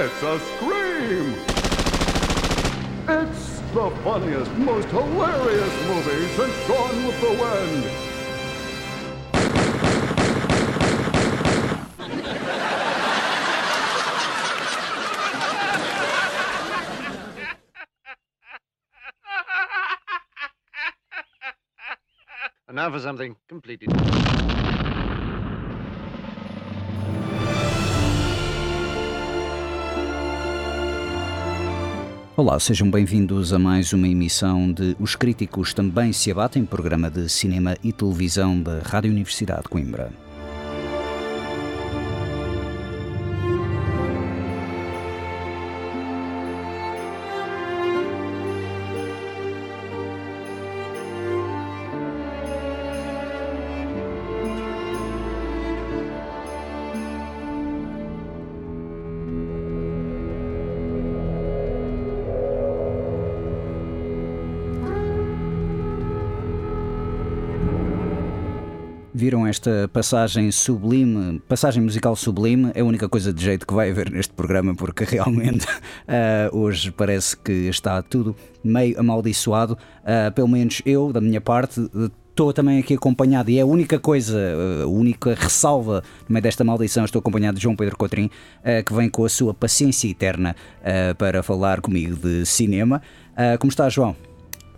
It's a scream! It's the funniest, most hilarious movie since Gone with the Wind. And now for something completely. Olá, sejam bem-vindos a mais uma emissão de Os Críticos Também Se Abatem, programa de cinema e televisão da Rádio Universidade de Coimbra. Esta passagem sublime, passagem musical sublime? É a única coisa de jeito que vai haver neste programa, porque realmente uh, hoje parece que está tudo meio amaldiçoado. Uh, pelo menos eu, da minha parte, estou também aqui acompanhado, e é a única coisa, a única ressalva no meio desta maldição, estou acompanhado de João Pedro Cotrim, que vem com a sua paciência eterna para falar comigo de cinema. Como está, João?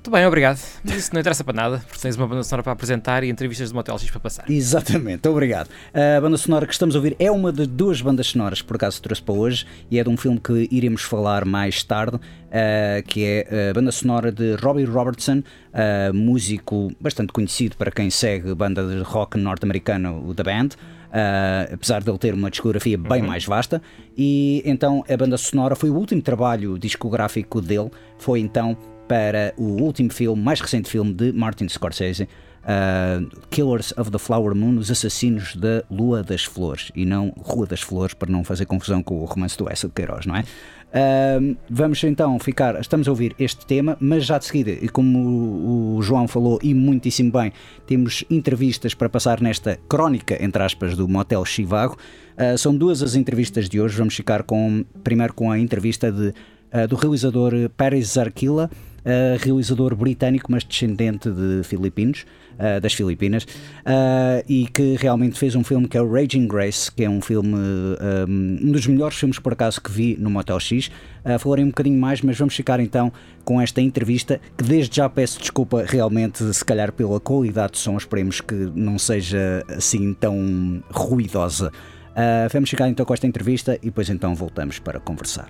Muito bem, obrigado. Mas isso não interessa para nada, porque tens uma banda sonora para apresentar e entrevistas de Motel X para passar. Exatamente, obrigado. A banda sonora que estamos a ouvir é uma de duas bandas sonoras que por acaso trouxe para hoje e é de um filme que iremos falar mais tarde, uh, que é a banda sonora de Robbie Robertson, uh, músico bastante conhecido para quem segue banda de rock norte-americana, o The Band. Uh, apesar de ele ter uma discografia bem uhum. mais vasta, e então a banda sonora foi o último trabalho discográfico dele, foi então para o último filme, mais recente filme de Martin Scorsese, uh, Killers of the Flower Moon, Os Assassinos da Lua das Flores, e não Rua das Flores, para não fazer confusão com o romance do Essa de Queiroz, não é? Uh, vamos então ficar, estamos a ouvir este tema, mas já de seguida, e como o, João falou e muitíssimo bem, temos entrevistas para passar nesta crónica, entre aspas, do Motel Chivago. Uh, são duas as entrevistas de hoje, vamos ficar com, primeiro com a entrevista de, uh, do realizador Paris Zarquila, uh, realizador britânico, mas descendente de filipinos, uh, das Filipinas, uh, e que realmente fez um filme que é o Raging Grace, que é um filme, um, um dos melhores filmes por acaso que vi no Motel X. Falarei um bocadinho mais, mas vamos ficar então com esta entrevista, que desde já peço desculpa realmente, se calhar pela qualidade de som, esperemos que não seja assim tão ruidosa. Uh, vamos ficar então com esta entrevista e depois então voltamos para conversar.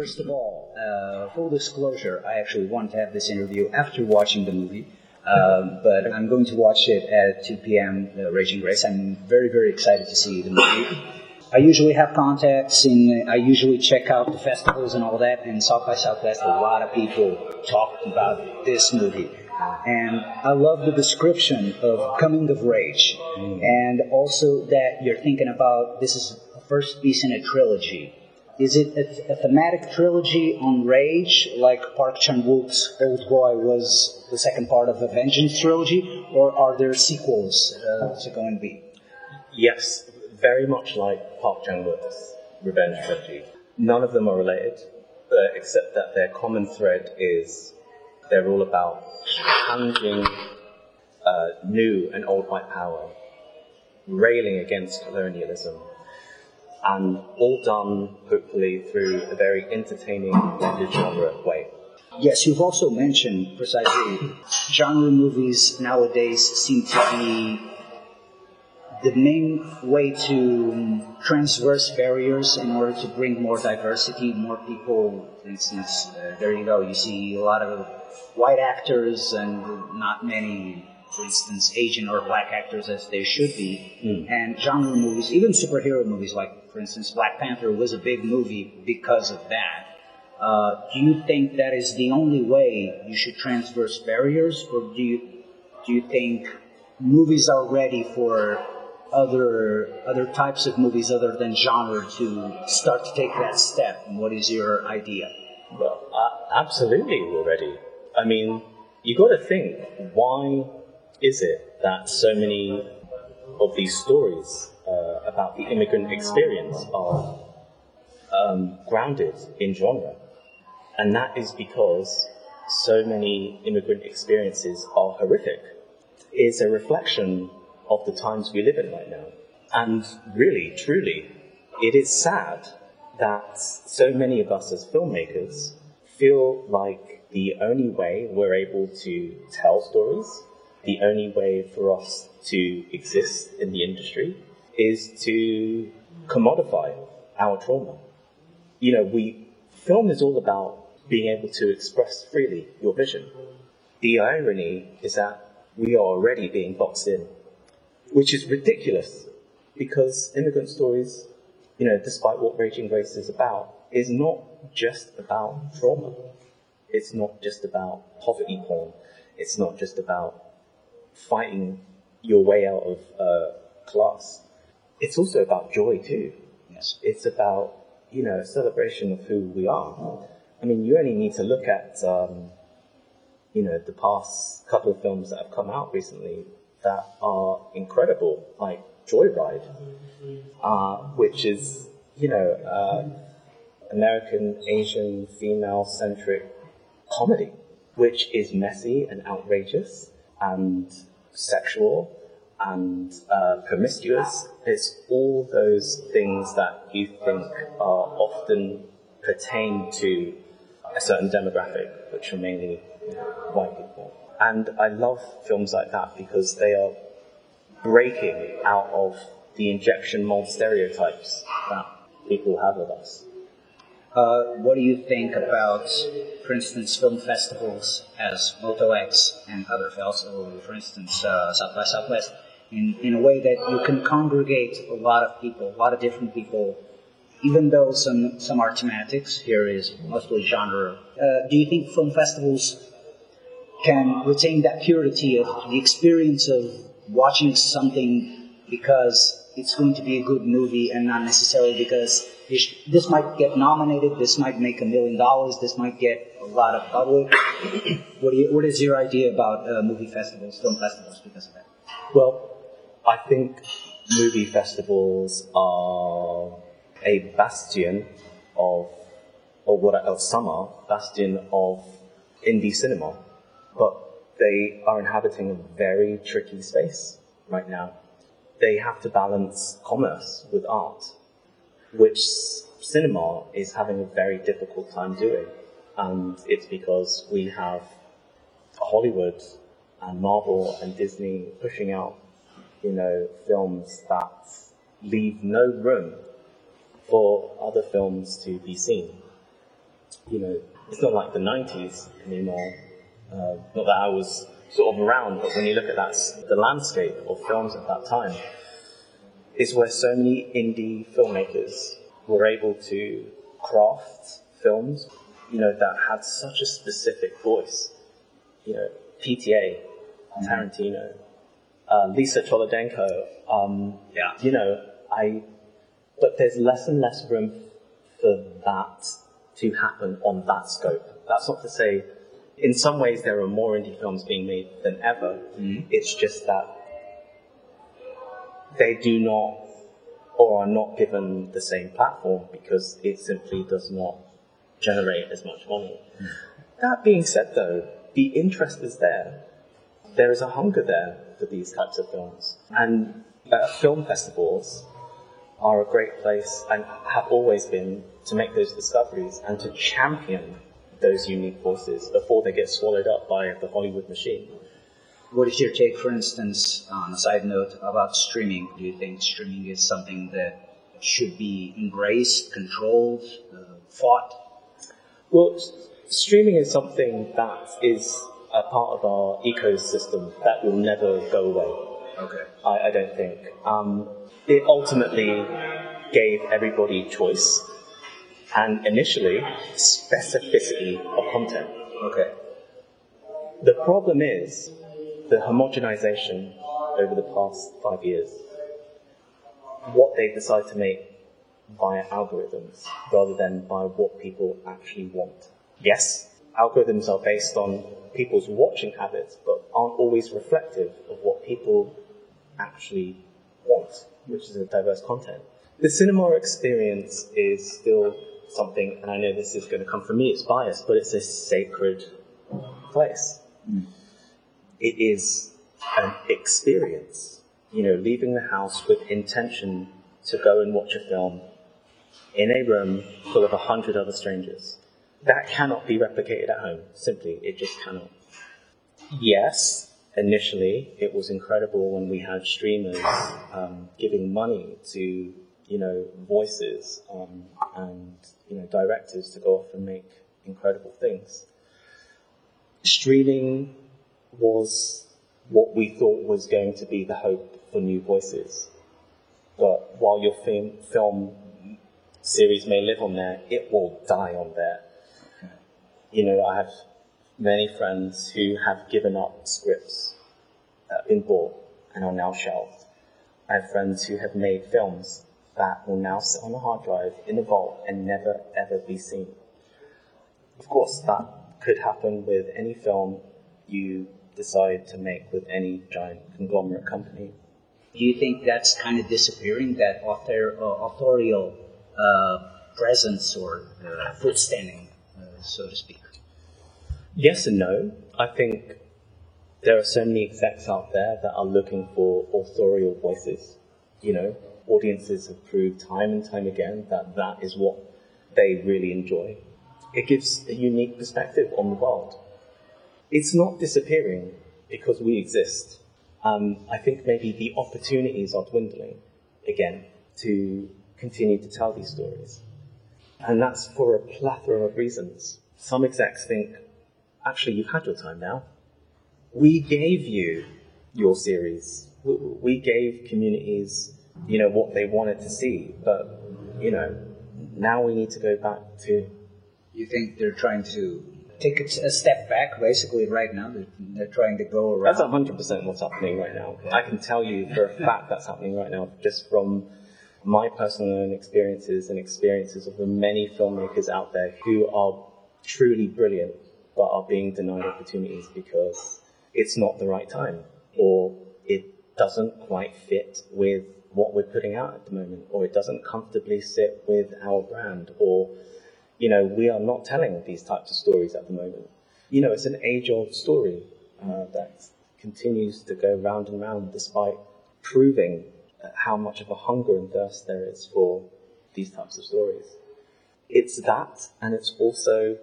First of all, uh, full disclosure, I actually want to have this interview after watching the movie. Um, but I'm going to watch it at 2 p.m. Uh, Raging Grace. I'm very, very excited to see the movie. I usually have contacts, and I usually check out the festivals and all that. And South by Southwest, a lot of people talk about this movie. And I love the description of coming of rage, mm. and also that you're thinking about this is the first piece in a trilogy is it a, a, thematic trilogy on rage, like Park Chan Wook's Old Boy was the second part of a Vengeance trilogy, or are there sequels uh, to going to be? Yes, very much like Park Chan Wook's Revenge trilogy. None of them are related, except that their common thread is they're all about challenging uh, new and old white power, railing against colonialism, and all done hopefully through a very entertaining genre way. Yes, you've also mentioned precisely genre movies nowadays seem to be the main way to transverse barriers in order to bring more diversity, more people. For instance, uh, there you go. You see a lot of white actors and not many, for instance, Asian or black actors as there should be. And genre movies, even superhero movies, like for instance, Black Panther was a big movie because of that. Uh, do you think that is the only way you should transverse barriers, or do you do you think movies are ready for other other types of movies other than genre to start to take that step? And what is your idea? Well, uh, absolutely, we're ready. I mean, you got to think why is it that so many of these stories uh, about the immigrant experience are um, grounded in genre? And that is because so many immigrant experiences are horrific. It's a reflection of the times we live in right now. And really, truly, it is sad that so many of us as filmmakers feel like the only way we're able to tell stories, the only way for us to exist in the industry is to commodify our trauma. You know, we film is all about being able to express freely your vision. The irony is that we are already being boxed in, which is ridiculous because immigrant stories, you know, despite what Raging Grace is about, is not just about trauma. It's not just about poverty porn. It's not just about fighting your way out of uh, class. It's also about joy too. Yes. It's about you know celebration of who we are. I mean, you only need to look at um, you know the past couple of films that have come out recently that are incredible, like Joyride, uh, which is you know uh, American Asian female centric comedy, which is messy and outrageous and sexual and uh, promiscuous. It's all those things that you think are often pertain to a certain demographic, which are mainly white people. And I love films like that because they are breaking out of the injection mold stereotypes that people have of us. Uh, what do you think about, for instance, film festivals as Moto X and other festivals, for instance, uh, South by Southwest, in, in a way that you can congregate a lot of people, a lot of different people, even though some, some are thematics, here is mostly genre. Uh, do you think film festivals can retain that purity of the experience of watching something because it's going to be a good movie and not necessarily because this, might get nominated, this might make a million dollars, this might get a lot of public. what, you, what is your idea about uh, movie festivals, film festivals, because of that? Well, I think movie festivals are a bastion of, or what else are, bastion of indie cinema, but they are inhabiting a very tricky space right now. They have to balance commerce with art, which cinema is having a very difficult time doing. And it's because we have Hollywood and Marvel and Disney pushing out, you know, films that leave no room for other films to be seen. You know, it's not like the 90s anymore. Uh, not that I was sort of around, but when you look at that, the landscape of films at that time, is where so many indie filmmakers were able to craft films, you know, that had such a specific voice. You know, PTA, Tarantino, uh, Lisa Cholodenko, um, Yeah. you know, I, but there's less and less room for that to happen on that scope. That's not to say, in some ways, there are more indie films being made than ever. It's just that they do not or are not given the same platform because it simply does not generate as much money. That being said, though, the interest is there. There is a hunger there for these types of films. And uh, film festivals are a great place and have always been to make those discoveries and to champion those unique voices before they get swallowed up by the Hollywood machine. what is your take, for instance, on a side note about streaming? Do you think streaming is something that should be embraced, controlled, uh, fought? Well, streaming is something that is a part of our ecosystem that will never go away. Okay. I, I don't think. Um, it ultimately gave everybody choice and initially specificity of content. Okay. The problem is the homogenization over the past five years. What they decide to make via algorithms rather than by what people actually want. Yes, algorithms are based on people's watching habits, but aren't always reflective of what people actually want, which is a diverse content. The cinema experience is still something, and I know this is going to come from me, it's biased, but it's a sacred place. It is an experience. You know, leaving the house with intention to go and watch a film in a room full of a hundred other strangers. That cannot be replicated at home. Simply, it just cannot. Yes, initially it was incredible when we had streamers um, giving money to you know voices um, and you know directors to go off and make incredible things. Streaming was what we thought was going to be the hope for new voices. But while your film, film series may live on there, it will die on there. You know, I have many friends who have given up scripts that have been bought and are now shelved. I have friends who have made films that will now sit on a hard drive in a vault and never ever be seen. Of course, that could happen with any film you decide to make with any giant conglomerate company. Do you think that's kind of disappearing, that author, uh, authorial uh, presence or uh, foot standing, uh, so to speak? Yes and no. I think there are so many execs out there that are looking for authorial voices. You know, audiences have proved time and time again that that is what they really enjoy. It gives a unique perspective on the world. It's not disappearing because we exist. Um, I think maybe the opportunities are dwindling again to continue to tell these stories. And that's for a plethora of reasons. Some execs think, actually, you've had your time now. We gave you your series. We, gave communities, you know, what they wanted to see. But, you know, now we need to go back to You think they're trying to take a, a step back, basically, right now? They're, they're trying to go around. That's hundred percent what's happening right now. I can tell you for a fact that's happening right now, just from my personal own experiences and experiences of the many filmmakers out there who are truly brilliant, but are being denied opportunities because it's not the right time, or it doesn't quite fit with what we're putting out at the moment, or it doesn't comfortably sit with our brand, or you know, we are not telling these types of stories at the moment. You know, it's an age-old story uh, that continues to go round and round despite proving how much of a hunger and thirst there is for these types of stories. It's that, and it's also,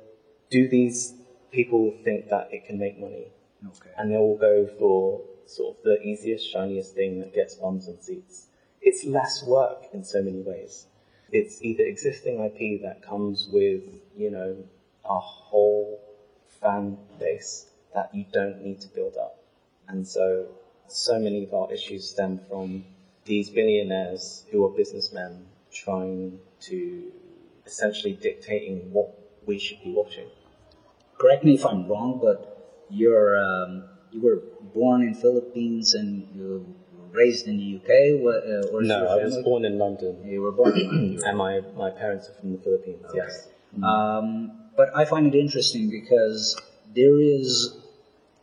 do these people think that it can make money? Okay. And they will go for sort of the easiest, shiniest thing that gets bums and seats. It's less work in so many ways. It's either existing IP that comes with, you know, a whole fan base that you don't need to build up. And so, so many of our issues stem from these billionaires who are businessmen trying to essentially dictating what we should be watching. Correct me if I'm wrong, but you're um, you were born in Philippines and you were raised in the UK, What, uh, or No, I was born in London, You were born. in and my, my parents are from the Philippines. Yes. Um, but I find it interesting because there is.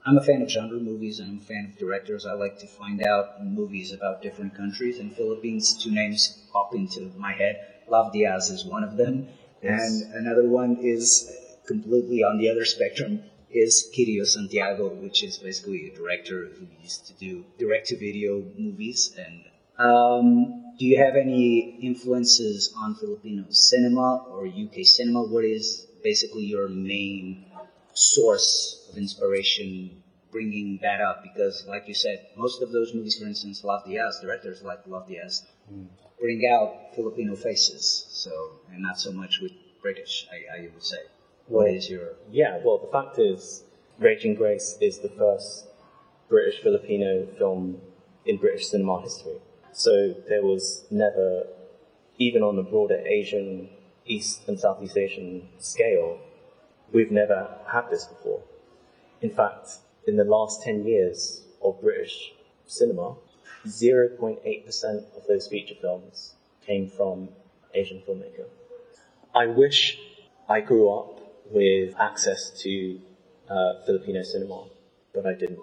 I'm a fan of genre movies and I'm a fan of directors. I like to find out movies about different countries. And Philippines, two names pop into my head. Love Diaz is one of them, Yes. and another one is completely on the other spectrum is Kirio Santiago, which is basically a director who used to do direct-to-video movies. And um, do you have any influences on Filipino cinema or UK cinema? What is basically your main source of inspiration bringing that up because, like you said, most of those movies, for instance, Love Ass, directors like Love the Ass, bring out Filipino faces. So, and not so much with British, I, I would say. What is your Yeah, well, the fact is, Raging Grace is the first British Filipino film in British cinema history. So there was never, even on a broader Asian, East and Southeast Asian scale, we've never had this before. In fact, in the last 10 years of British cinema, 0.8% of those feature films came from Asian filmmaker. I wish I grew up with access to uh, Filipino cinema, but I didn't.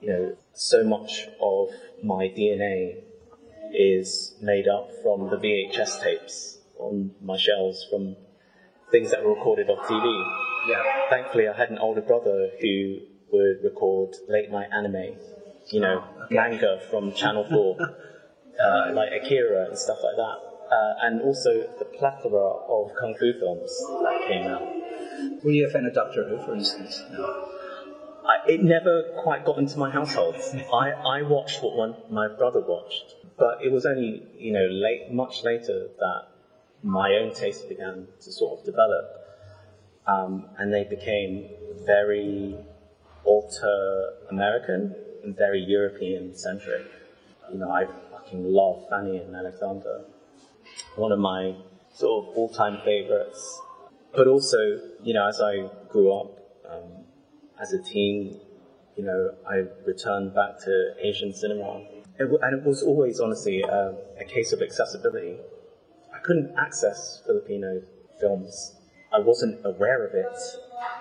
You know, so much of my DNA is made up from the VHS tapes on my shelves from things that were recorded off TV. yeah? Thankfully, I had an older brother who would record late night anime, you know, manga from Channel 4, uh, like Akira and stuff like that. Uh, and also the plethora of kung fu films that came out. Were you a fan of Doctor Who, for instance? No. I, it never quite got into my household. I, I watched what one, my brother watched, but it was only you know late, much later that my own taste began to sort of develop, um, and they became very alter American and very European centric. You know, I fucking love Fanny and Alexander, one of my sort of all time favorites. But also, you know, as I grew up. Um, as a teen, you know, I returned back to Asian cinema. It w- and it was always, honestly, uh, a case of accessibility. I couldn't access Filipino films. I wasn't aware of it.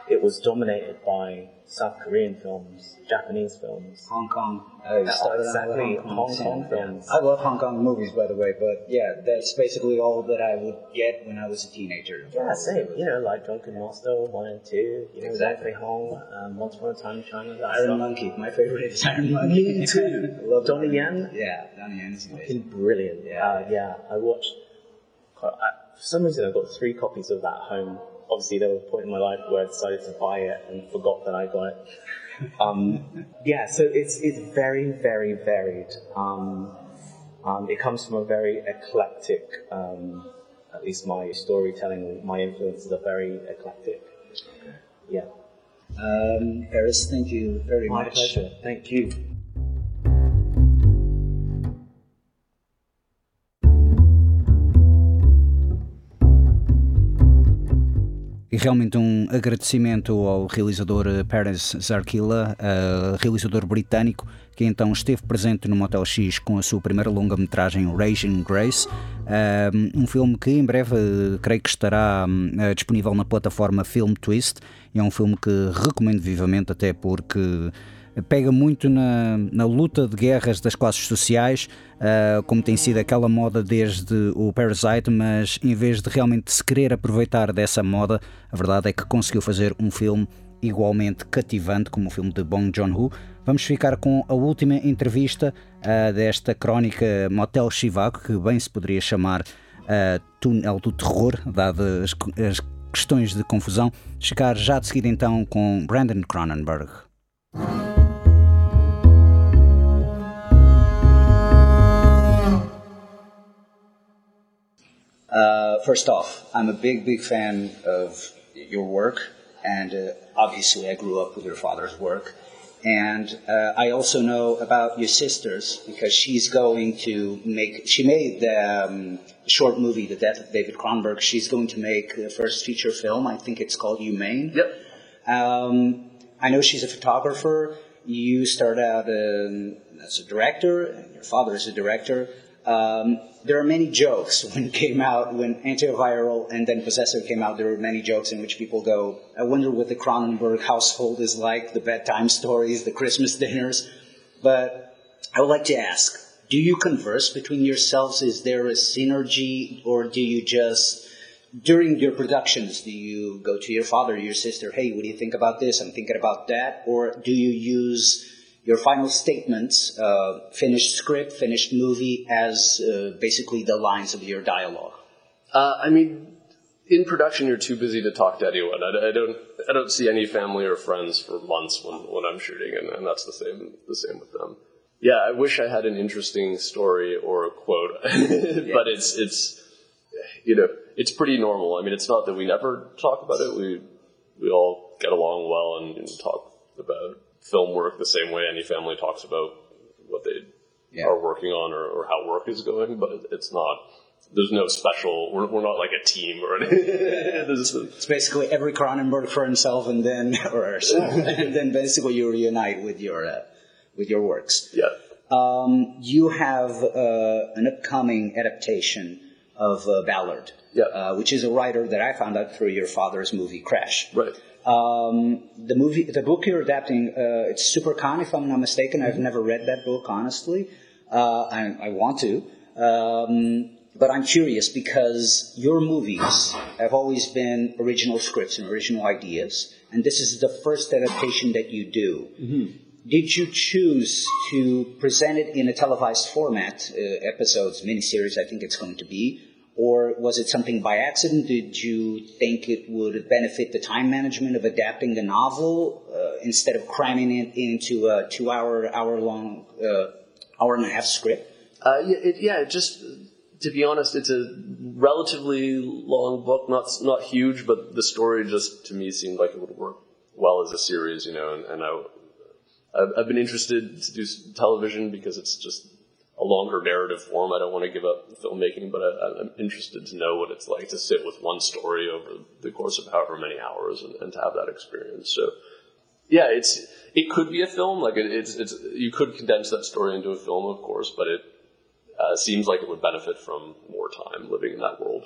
It was dominated by South Korean films, Japanese films. Hong Kong. I started Exactly, Hong Kong, Hong Kong films. I love Hong Kong movies, by the way, but yeah, that's basically all that I would get when I was a teenager. Yeah, same. You know, like Drunken Master 1 and 2, you know, Exactly. exactly. Hong, um, Once Upon a Time in China, that Iron. Monkey. My favorite is Iron Monkey. Me too. I love Donnie Iron- Yen? Yeah, Donnie Yen is amazing. brilliant. Yeah. Uh, yeah, I watched. quite- I, for some reason, I got three copies of that at home. Obviously, there was a point in my life where I decided to buy it and forgot that I got it. Um, yeah, so it's it's very, very varied. Um, um, it comes from a very eclectic. Um, at least my storytelling, my influences are very eclectic. Yeah, Um, Paris, thank you very my much. pleasure. Thank you. E realmente um agradecimento ao realizador eh, Paris Zarkila, eh, realizador britânico, que então esteve presente no Motel X com a sua primeira longa-metragem Raging Grace, um filme que em breve eh, creio que estará hum, disponível na plataforma Film Twist. É um filme que recomendo vivamente, até porque pega muito na, na luta de guerras das classes sociais, ah, como tem sido aquela moda desde o Parasite, mas em vez de realmente se querer aproveitar dessa moda, a verdade é que conseguiu fazer um filme igualmente cativante como o filme de Bong Joon-ho. Vamos ficar com a última entrevista ah, desta crónica Motel Chivago, que bem se poderia chamar ah, Túnel do Terror, dadas as, as questões de confusão. Chegar já de seguida então com Brandon Cronenberg. Uh, first off, I'm a big, big fan of your work, and uh, obviously, I grew up with your father's work. And uh, I also know about your sisters because she's going to make. She made the um, short movie, The Death of David Cronenberg. She's going to make the first feature film. I think it's called Humane. Yep. Um, I know she's a photographer. You started out um, as a director, and your father is a director. Um, there are many jokes when came out, when Antiviral and then Possessor came out, there were many jokes in which people go, I wonder what the Cronenberg household is like, the bedtime stories, the Christmas dinners. But I would like to ask, do you converse between yourselves? Is there a synergy, or do you just during your productions, do you go to your father, your sister, hey, what do you think about this? I'm thinking about that. Or do you use your final statements, uh, finished script, finished movie, as uh, basically the lines of your dialogue? Uh, I mean, in production, you're too busy to talk to anyone. I, I, don't I don't see any family or friends for months when, when I'm shooting, and, and that's the same the same with them. Yeah, I wish I had an interesting story or a quote, but it's it's you know it's pretty normal. I mean, it's not that we never talk about it. We we all get along well and, and talk about film work the same way any family talks about what they Yeah. are working on or, or how work is going. But it's not. There's no special. We're, we're not like a team or anything. There's- It's basically every Cronenberg for himself, and then or herself, and then basically you reunite with your uh, with your works. yeah. Um, you have uh, an upcoming adaptation of uh, Ballard, Yeah. uh, which is a writer that I found out through your father's movie Crash. Right. Um, the movie, the book you're adapting, uh, it's Super Con, if I'm not mistaken. I've never read that book, honestly. Uh, I, I want to. Um, but I'm curious because your movies have always been original scripts and original ideas, and this is the first adaptation that you do. Did you choose to present it in a televised format, uh, episodes, miniseries, I think it's going to be, or was it something by accident? Did you think it would benefit the time management of adapting the novel uh, instead of cramming it into a two-hour, hour-long, uh, hour and a half script? Uh, yeah, it, yeah, just to be honest, it's a relatively long book, not not huge, but the story just to me seemed like it would work well as a series, you know. And, and I, I've, been interested to do television because it's just a longer narrative form. I don't want to give up filmmaking, but I, I'm interested to know what it's like to sit with one story over the course of however many hours and, and to have that experience. So yeah, it's it could be a film. Like it, it's it's you could condense that story into a film, of course, but it uh, seems like it would benefit from more time living in that world.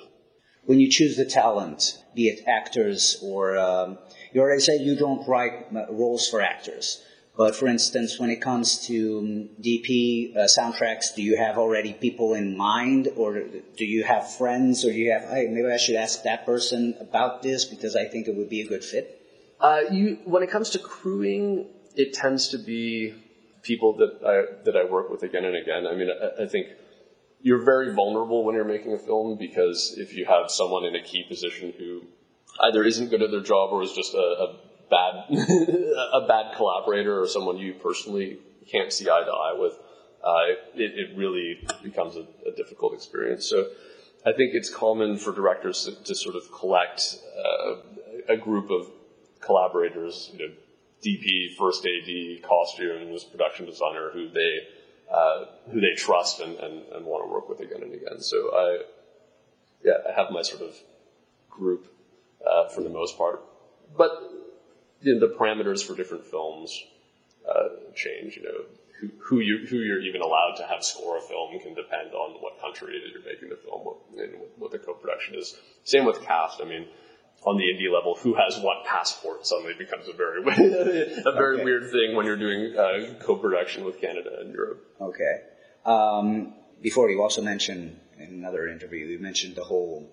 When you choose the talent, be it actors or um, you already said you don't write uh, roles for actors. But for instance, when it comes to um, DP uh, soundtracks, do you have already people in mind, or do you have friends, or do you have, hey, maybe I should ask that person about this because I think it would be a good fit? Uh, you when it comes to crewing, it tends to be people that I that I work with again and again. I mean, I, I think you're very vulnerable when you're making a film because if you have someone in a key position who either isn't good at their job or is just a, a bad a bad collaborator or someone you personally can't see eye to eye with, uh, it, it really becomes a, a difficult experience. So I think it's common for directors to, to sort of collect uh, a group of collaborators, you know, DP, first AD, costumes, production designer, who they uh, who they trust and, and, and want to work with again and again. So I, yeah, I have my sort of group uh, for the most part, but you know, the parameters for different films uh, change. You know, who, who you who you're even allowed to have score a film can depend on what country it is you're making the film what, and what the co-production is. Same with cast. I mean, on the indie level, who has what passport suddenly becomes a very a very Okay. weird thing when you're doing uh, co-production with Canada and Europe. Okay. Um, before you also mentioned in another interview, you mentioned the whole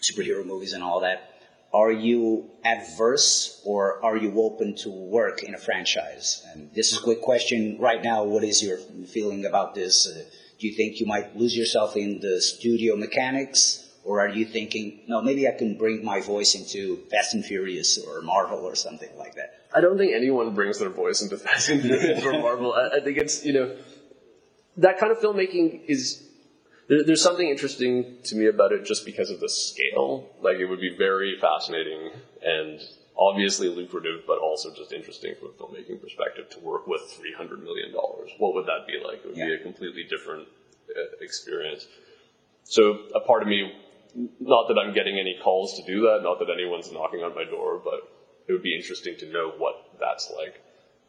superhero movies and all that. Are you adverse or are you open to work in a franchise? And this is a quick question right now. What is your feeling about this? Uh, do you think you might lose yourself in the studio mechanics? Or are you thinking, no, maybe I can bring my voice into Fast and Furious or Marvel or something like that? I don't think anyone brings their voice into Fast and Furious or Marvel. I, I think it's you know that kind of filmmaking is there, there's something interesting to me about it just because of the scale. Like it would be very fascinating and obviously lucrative, but also just interesting from a filmmaking perspective to work with three hundred million dollars. What would that be like? It would be a completely different uh, experience. So a part of me, not that I'm getting any calls to do that, not that anyone's knocking on my door, but it would be interesting to know what that's like.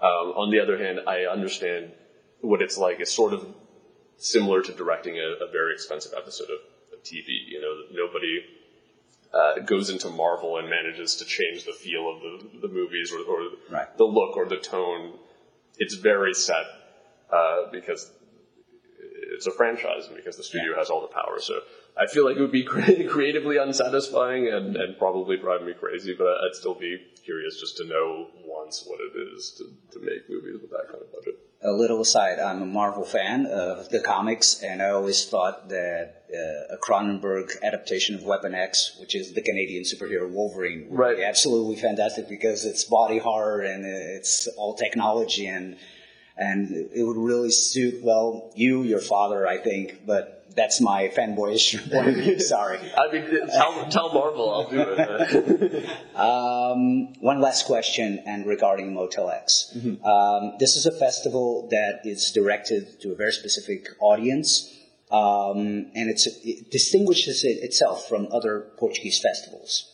Um, on the other hand, I understand what it's like. It's sort of similar to directing a, a very expensive episode of, of TV. You know, nobody uh, goes into Marvel and manages to change the feel of the, the movies or, or Right. the look or the tone. It's very set uh, because it's a franchise and because the studio has all the power. So I feel like it would be creatively unsatisfying and, and probably drive me crazy, but I'd still be curious just to know once what it is to, to make movies with that kind of budget. A little aside, I'm a Marvel fan of the comics, and I always thought that uh, a Cronenberg adaptation of Weapon X, which is the Canadian superhero Wolverine, would Right. be absolutely fantastic because it's body horror and it's all technology and and it would really suit well you, your father, I think, but that's my fanboyish point of view. Sorry. I mean, tell, tell Marvel I'll do it. Um, one last question, and regarding Motel X. Um, this is a festival that is directed to a very specific audience, um, and it's, it distinguishes it itself from other Portuguese festivals.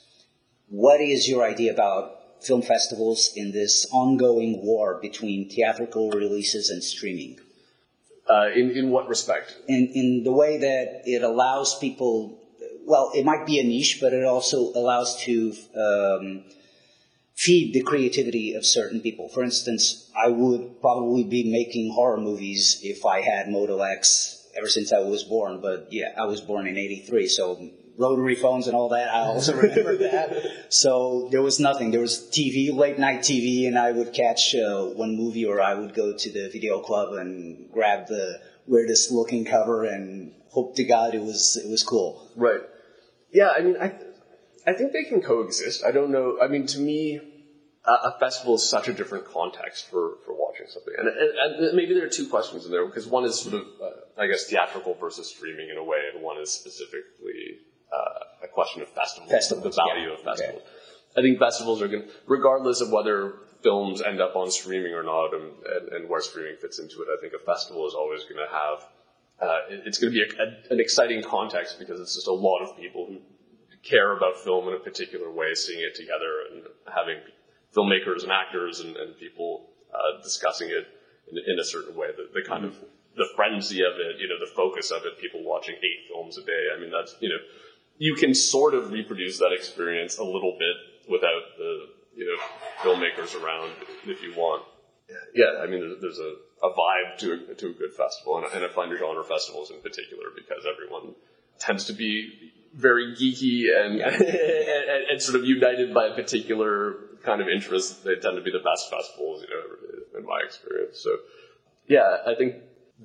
What is your idea about film festivals in this ongoing war between theatrical releases and streaming? Uh, in, in what respect? in, in the way that it allows people, well, it might be a niche, but it also allows to um, feed the creativity of certain people. For instance, I would probably be making horror movies if I had Model X ever since I was born, but yeah, I was born in 83, so rotary phones and all that, I also remember that. So there was nothing. There was TV, late night TV, and I would catch uh, one movie or I would go to the video club and grab the weirdest looking cover and hope to God it was, it was cool. Right. Yeah, I mean, I, I think they can coexist. I don't know. I mean, to me, a, a festival is such a different context for, for watching something. And, and, and maybe there are two questions in there, because one is sort of, uh, I guess, theatrical versus streaming in a way, and one is specifically uh, a question of festivals, Festivals, the value yeah. of festivals. I think festivals are going to, regardless of whether films end up on streaming or not and, and, and where streaming fits into it, I think a festival is always going to have uh, it- it's going to be a, a, an exciting context because it's just a lot of people who care about film in a particular way, seeing it together and having filmmakers and actors and, and people uh, discussing it in, in a certain way. The, the kind of the frenzy of it, you know, the focus of it, people watching eight films a day. I mean, that's you know, you can sort of reproduce that experience a little bit without the you know filmmakers around if you want. Yeah, I mean, there's, a, a vibe to a, to a good festival, and, and I find genre festivals in particular because everyone tends to be very geeky and, and, and sort of united by a particular kind of interest. They tend to be the best festivals, you know, in my experience. So, yeah, I think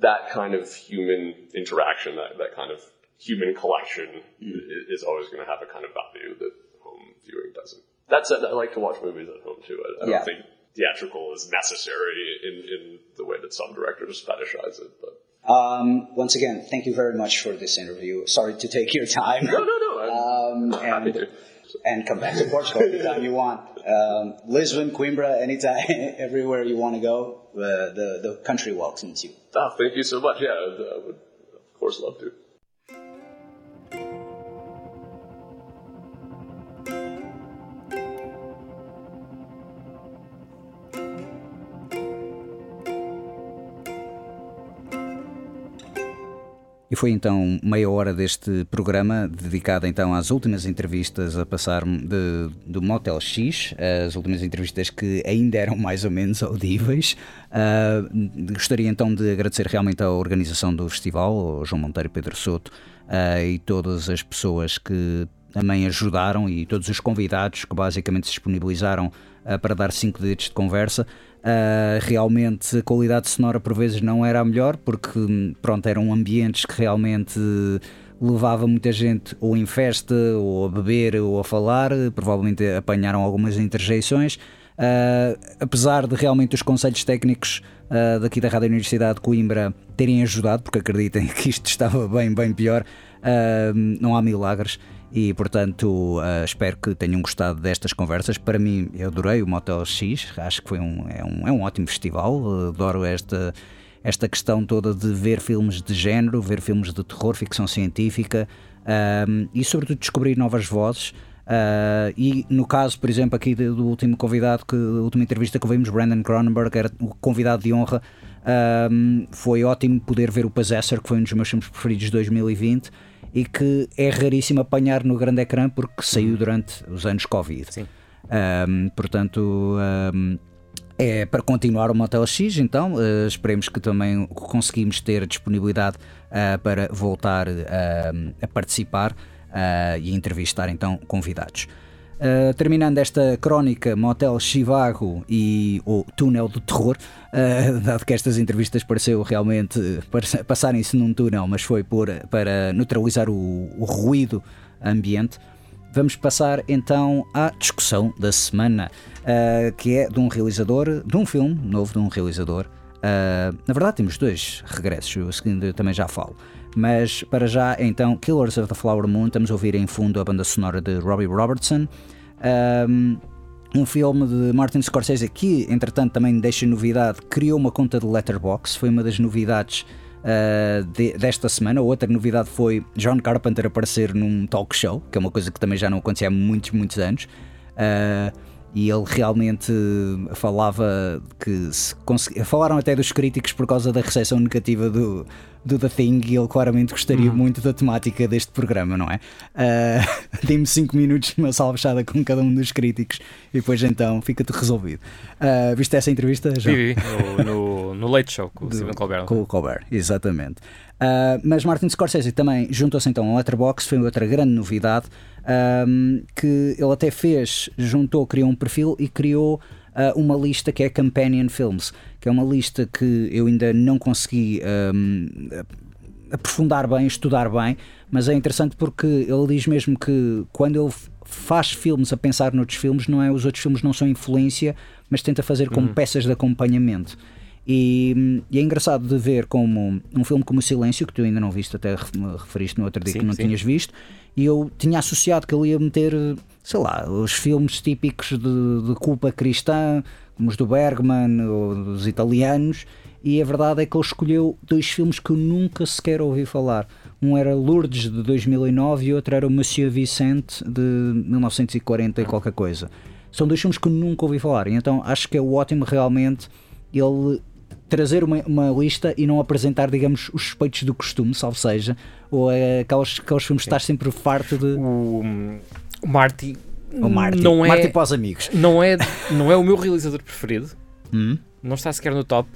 that kind of human interaction, that, that kind of human collection, i- is always going to have a kind of value that home viewing doesn't. That said, I like to watch movies at home too. I, I Yeah. don't think theatrical is necessary in, in the way that some directors fetishize it, but. Um, once again, thank you very much for this interview. Sorry to take your time. No, no, no. Um, and, and come back to Portugal anytime you want. Um, Lisbon, Coimbra, anytime, everywhere you want to go, uh, the, the country welcomes you. Ah, thank you so much. Yeah, I would of course love to. E foi então meia hora deste programa dedicado então às últimas entrevistas a passar de, do Motel X, as últimas entrevistas que ainda eram mais ou menos audíveis. Ah, gostaria então de agradecer realmente à organização do festival, ao João Monteiro Pedro Soto ah, e todas as pessoas que também ajudaram e todos os convidados que basicamente se disponibilizaram ah, para dar cinco dedos de conversa. Uh, realmente a qualidade sonora por vezes não era a melhor porque pronto eram ambientes que realmente levava muita gente ou em festa ou a beber ou a falar provavelmente apanharam algumas interjeições uh, apesar de realmente os conselhos técnicos uh, daqui da Rádio Universidade de Coimbra terem ajudado porque acreditem que isto estava bem bem pior não há milagres e portanto uh, espero que tenham gostado destas conversas. Para mim, eu adorei o Motel X, acho que foi um, é, um, é um ótimo festival, adoro esta, esta questão toda de ver filmes de género, ver filmes de terror, ficção científica um, e sobretudo descobrir novas vozes. Uh, e no caso, por exemplo, aqui do, último convidado, que, a última entrevista que ouvimos, Brandon Cronenberg, era o convidado de honra. Foi ótimo poder ver o Possessor, que foi um dos meus filmes preferidos de 2020 e que é raríssimo apanhar no grande ecrã porque saiu durante os anos Covid. Sim. Um, portanto, um, é para continuar o Motel X, então uh, esperemos que também conseguimos ter disponibilidade uh, para voltar uh, a participar e entrevistar então convidados. Uh, terminando esta crónica Motel Chivago e o Túnel do Terror, uh, dado que estas entrevistas pareceu realmente passarem-se num túnel, mas foi por, para neutralizar o, o ruído ambiente. Vamos passar então à discussão da semana, uh, que é de um realizador, de um filme novo de um realizador. na verdade, temos dois regressos, o seguinte eu também já falo. Mas para já, então, Killers of the Flower Moon, estamos a ouvir em fundo a banda sonora de Robbie Robertson. Um, um filme de Martin Scorsese que, entretanto, também deixa novidade, criou uma conta de Letterboxd, foi uma das novidades uh, de, desta semana. Outra novidade foi John Carpenter aparecer num talk show, que é uma coisa que também já não acontecia há muitos, muitos anos. Uh, e ele realmente falava que se falaram até dos críticos por causa da recepção negativa do, do The Thing e ele claramente gostaria uhum. muito da temática deste programa, não é? Uh, Dê-me 5 minutos numa sala fechada com cada um dos críticos e depois então fica tudo resolvido. Uh, viste essa entrevista? Já? Vi, vi. No, no, no, Late Show com o Stephen Colbert. Com o Colbert, exatamente. Uh, mas Martin Scorsese também juntou-se então ao Letterboxd, foi outra grande novidade um, que ele até fez, juntou, criou um perfil e criou uh, uma lista que é Companion Films, que é uma lista que eu ainda não consegui um, aprofundar bem, estudar bem, mas é interessante porque ele diz mesmo que quando ele faz filmes a pensar noutros filmes, não é os outros filmes não são influência, mas tenta fazer como uhum. peças de acompanhamento. E, e, é engraçado de ver como um filme como O Silêncio, que tu ainda não viste, até referiste no outro dia sim, que não sim. tinhas visto, e eu tinha associado que ele ia meter, sei lá, os filmes típicos de, de culpa cristã, como os do Bergman ou dos italianos, e a verdade é que ele escolheu dois filmes que eu nunca sequer ouvi falar. Um era Lourdes de 2009 e outro era o Monsieur Vicente de 1940 e qualquer coisa. São dois filmes que eu nunca ouvi falar, e então acho que é ótimo realmente ele trazer uma, uma, lista e não apresentar, digamos, os suspeitos do costume, salvo seja, ou é aqueles, aqueles filmes que estás sempre farto de. O, o Marty. O Marty, não é, Marty para os amigos. Não é, não é o meu realizador preferido, hum? não está sequer no top,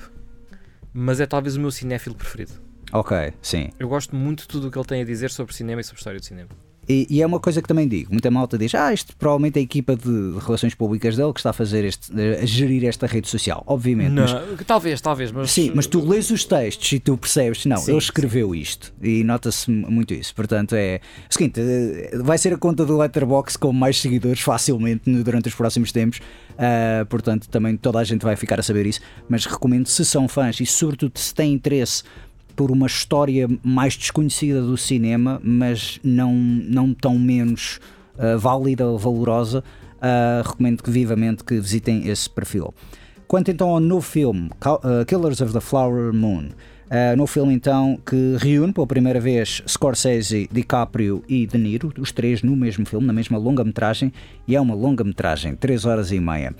mas é talvez o meu cinéfilo preferido. Ok, sim. Eu gosto muito de tudo o que ele tem a dizer sobre cinema e sobre história do cinema. E, e, é uma coisa que também digo, muita malta diz, ah, isto provavelmente é a equipa de relações públicas dele que está a fazer este, a gerir esta rede social, obviamente. Não, mas, talvez, talvez, mas... Sim, mas tu lês os textos e tu percebes, não, sim, ele escreveu sim. isto e nota-se muito isso. Portanto, é o seguinte, eh, vai ser a conta do Letterbox com mais seguidores facilmente durante os próximos tempos, uh, portanto também toda a gente vai ficar a saber isso, mas recomendo se são fãs e sobretudo se têm interesse por uma história mais desconhecida do cinema, mas não, não tão menos uh, válida ou valorosa, uh, recomendo que vivamente que visitem esse perfil. Quanto então ao novo filme, uh, Killers of the Flower Moon, uh, no filme então que reúne pela primeira vez Scorsese, DiCaprio e De Niro, os três no mesmo filme, na mesma longa-metragem, e é uma longa-metragem, 3 horas e meia.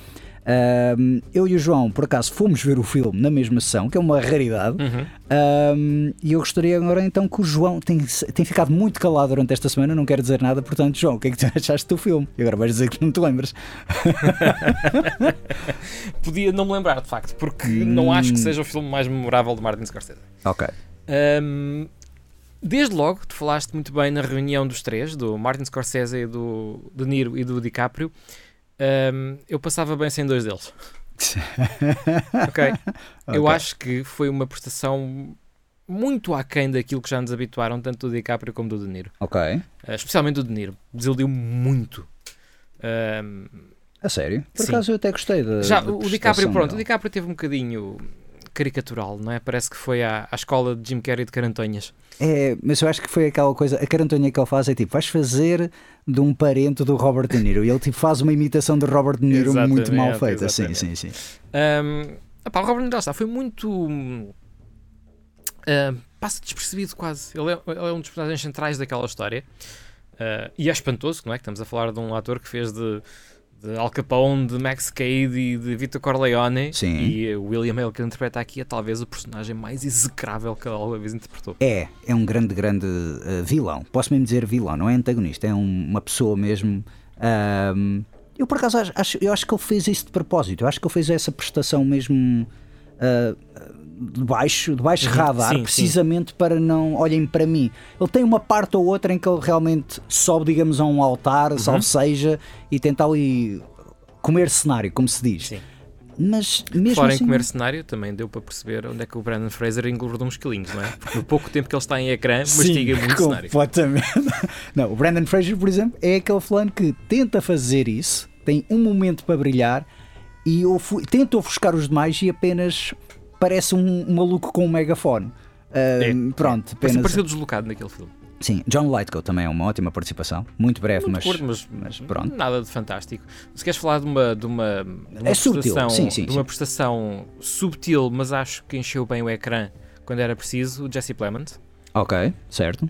Um, eu e o João, por acaso, fomos ver o filme na mesma sessão, que é uma raridade. Uhum. Um, e eu gostaria agora então que o João tem, tem ficado muito calado durante esta semana, não quero dizer nada. Portanto, João, o que é que tu achaste do filme? E agora vais dizer que não te lembras. Podia não me lembrar, de facto, porque hum. não acho que seja o filme mais memorável de Martin Scorsese. Ok. Um, desde logo, tu falaste muito bem na reunião dos três, do Martin Scorsese, do De Niro e do DiCaprio um, eu passava bem sem dois deles. okay. ok. Eu acho que foi uma prestação muito aquém daquilo que já nos habituaram, tanto do DiCaprio como do De Niro. Ok. Uh, especialmente o De Niro. Desiludiu muito. Um, a sério? Por sim. acaso eu até gostei da. Já, o DiCaprio, pronto, dele. o DiCaprio teve um bocadinho caricatural, não é? Parece que foi à, à escola de Jim Carrey de Carantonhas. É, mas eu acho que foi aquela coisa, a carantonha que ele faz é tipo, vais fazer de um parente do Robert De Niro e ele tipo faz uma imitação de Robert De Niro muito mal feita, sim, sim, sim. Um, opa, o Robert De Niro está, foi muito uh, passa despercebido quase. Ele é, ele é, um dos personagens centrais daquela história. Uh, e é espantoso, não é? Que estamos a falar de um ator que fez de de Al Capone, de Max Cade e de Vito Corleone. Sim. E o William Hale que interpreta aqui é talvez o personagem mais execrável que ele alguma vez interpretou. É, é um grande, grande uh, vilão. Posso mesmo dizer vilão, não é antagonista, é um, uma pessoa mesmo. Um, eu por acaso acho, eu acho que ele fez isso de propósito. Eu acho que ele fez essa prestação mesmo. Uh, de baixo, de baixo Uhum, radar, sim, sim. precisamente para não olhem para mim. Ele tem uma parte ou outra em que ele realmente sobe, digamos, a um altar, Uhum. salve seja, e tenta ali comer cenário, como se diz. Sim. Mas mesmo Fora em assim, comer cenário, também deu para perceber onde é que o Brandon Fraser engordou uns quilinhos, não é? Porque no pouco tempo que ele está em ecrã, mastiga Sim, muito cenário. completamente. Não, o Brandon Fraser, por exemplo, é aquele fulano que tenta fazer isso, tem um momento para brilhar e tenta ofuscar os demais e apenas parece um, maluco com um megafone. Ah, É, pronto, apenas. pareceu deslocado naquele filme. Sim, John Lightgo também é uma ótima participação, muito breve, Muito mas, curto, mas, mas pronto. nada de fantástico. Se queres falar de uma, de uma, de uma É prestação, sim, sim, de uma sim. prestação subtil, mas acho que encheu bem o ecrã quando era preciso, o Jesse Plemons. Ok, certo,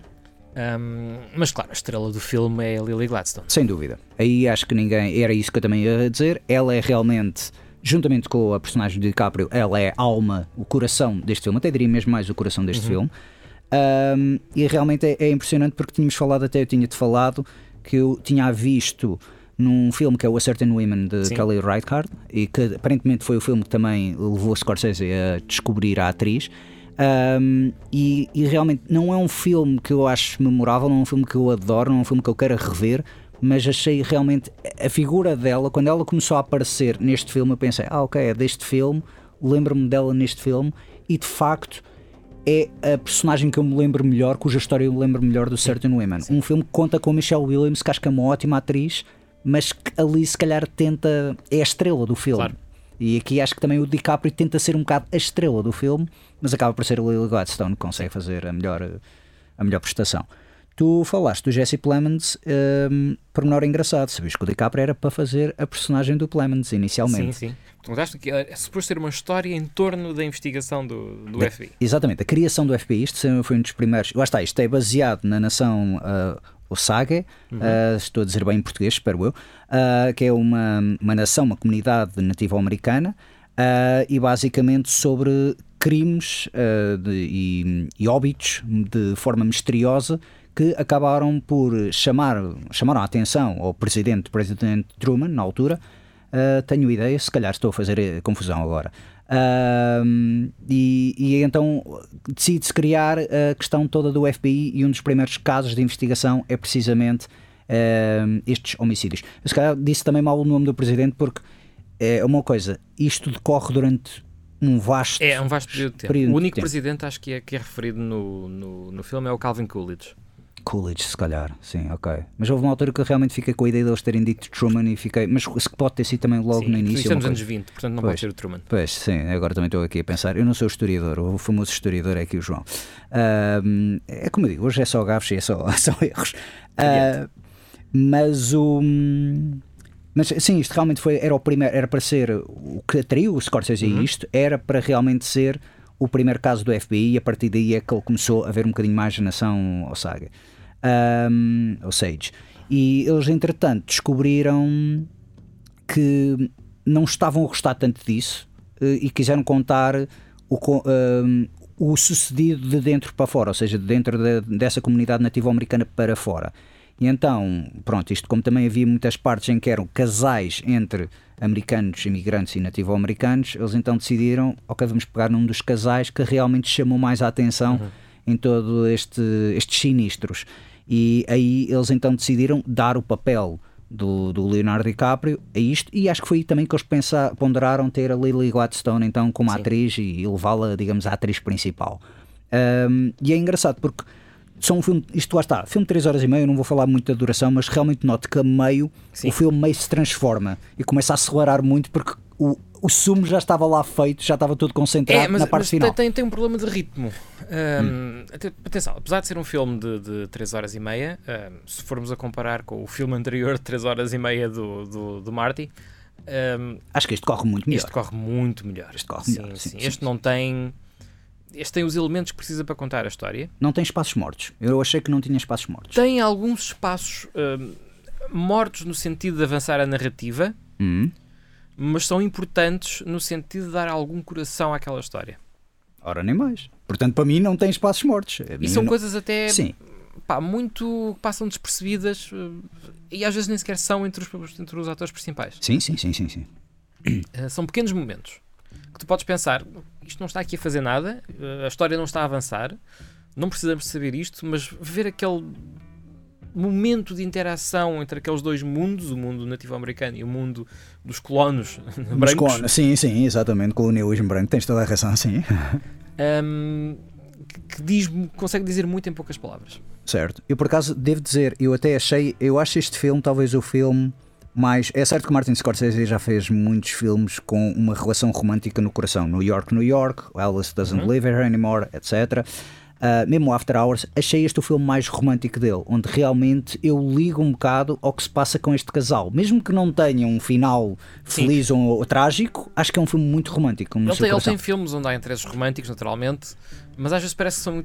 Um, mas claro, a estrela do filme é a Lily Gladstone. sem dúvida. Aí acho que ninguém. Era isso que eu também ia dizer. Ela é realmente. Juntamente com a personagem de DiCaprio, ela é a alma, o coração deste filme, até diria mesmo mais o coração deste filme. Um, e realmente é, é impressionante porque tínhamos falado, até eu tinha-te falado, que eu tinha visto num filme que é o A Certain Women de Sim. Kelly Reichardt e que aparentemente foi o filme que também levou Scorsese a descobrir a atriz. Um, e, e realmente não é um filme que eu acho memorável, não é um filme que eu adoro, não é um filme que eu quero rever, mas achei realmente a figura dela, quando ela começou a aparecer neste filme, eu pensei, ah, ok, é deste filme, lembro-me dela neste filme, e de facto é a personagem que eu me lembro melhor, cuja história eu me lembro melhor do Certain Women. Um filme que conta com a Michelle Williams, que acho que é uma ótima atriz, mas que ali se calhar tenta. é a estrela do filme. Claro. E aqui acho que também o DiCaprio tenta ser um bocado a estrela do filme, mas acaba por ser o Lily Gladstone que consegue fazer a melhor, a melhor prestação. Tu falaste do Jesse Plemons, um, pormenor engraçado, sabias que o DiCaprio era para fazer a personagem do Plemons inicialmente. Sim, sim. Perguntaste que é suposto ser uma história em torno da investigação do, do Da- FBI. Exatamente, a criação do FBI, isto foi um dos primeiros. Lá está, isto é baseado na nação uh, Osage, uh, estou a dizer bem em português, espero eu, uh, que é uma, uma nação, uma comunidade nativa-americana, uh, e basicamente sobre crimes uh, de- e, e óbitos de forma misteriosa que acabaram por chamar chamaram a atenção ao presidente, presidente Truman, na altura. Uh, tenho ideia, se calhar estou a fazer eh, confusão agora. Ahm, e, e então decide-se criar a questão toda do FBI e um dos primeiros casos de investigação é precisamente ahm, estes homicídios. Eu, se calhar disse também mal o nome do presidente porque é uma coisa, isto decorre durante um vasto. É um vasto período de tempo. Período o único tempo. presidente acho que é, que é referido no, no, no filme é o Calvin Coolidge. Coolidge, se calhar, sim, ok. Mas houve uma altura que eu realmente fiquei com a ideia de eles terem dito Truman e fiquei. Mas se pode ter sido também logo Sim, no início. Uma nos anos coisa- 20, portanto não Pois. pode ser o Truman. Pois, sim, agora também estou aqui a pensar. Eu não sou historiador, o famoso historiador é aqui o João. Ahm, é como eu digo, hoje é só gafos e é só, são erros. Ah, mas o. Mas sim, isto realmente foi, era o primeiro, era para ser o que atraiu o Scorsese a isto, era para realmente ser o primeiro caso do FBI e a partir daí é que ele começou a ver um bocadinho mais a nação Osage. Um, Osage. E eles, entretanto, descobriram que não estavam a gostar tanto disso eh, e quiseram contar o, um, o sucedido de dentro para fora, ou seja, de dentro da- dessa comunidade nativa-americana para fora. E então, pronto, isto como também havia muitas partes em que eram casais entre americanos, imigrantes e nativo-americanos, eles então decidiram, ok, vamos pegar num dos casais que realmente chamou mais a atenção em todo este, estes sinistros. E aí eles então decidiram dar o papel do, do Leonardo DiCaprio a isto, e acho que foi aí também que eles pensa, ponderaram ter a Lily Gladstone então como atriz e, levá-la, digamos, à atriz principal. Um, e é engraçado porque são um filme, isto lá está, filme de 3 horas e meia, eu não vou falar muito da duração, mas realmente noto que a meio Sim. o filme meio se transforma e começa a acelerar muito porque o, o sumo já estava lá feito, já estava tudo concentrado É, mas, na parte mas final. tem, tem, um problema de ritmo. Um, Hum. ate- Atenção, apesar de ser um filme de, de 3 horas e meia, um, se formos a comparar com o filme anterior de 3 horas e meia do, do, do Marty, um, Acho que isto corre muito melhor. este corre muito melhor. Este corre sim, melhor, sim. sim, Este não tem. Este tem os elementos que precisa para contar a história. Não tem espaços mortos. Eu achei que não tinha espaços mortos. Tem alguns espaços mortos no sentido de avançar a narrativa, Hum. Mas são importantes no sentido de dar algum coração àquela história. Ora, nem mais. Portanto, para mim não tem espaços mortos. A E são não- coisas até Sim, pá, muito que passam despercebidas eh, e às vezes nem sequer são entre os, entre os atores principais. sim, sim, sim, sim, sim. Eh, são pequenos momentos que tu podes pensar, isto não está aqui a fazer nada, uh, a história não está a avançar, não precisamos saber isto, mas ver aquele momento de interação entre aqueles dois mundos, o mundo nativo-americano e o mundo dos colonos brancos. Colonos, sim, sim, exatamente, colonialismo branco, tens toda a razão, sim. Um, que diz, consegue dizer muito em poucas palavras. Certo. Eu por acaso devo dizer, eu até achei, eu acho este filme talvez o filme mais. É certo que Martin Scorsese já fez muitos filmes com uma relação romântica no coração. New York, New York, Alice Doesn't uhum. Live Here Anymore, etc uh, mesmo After Hours, achei este o filme mais romântico dele, onde realmente eu ligo um bocado ao que se passa com este casal. Mesmo que não tenha um final Sim. feliz ou, ou, trágico, acho que é um filme muito romântico. Ele tem, ele tem, filmes onde há interesses românticos, naturalmente, mas às vezes parece que são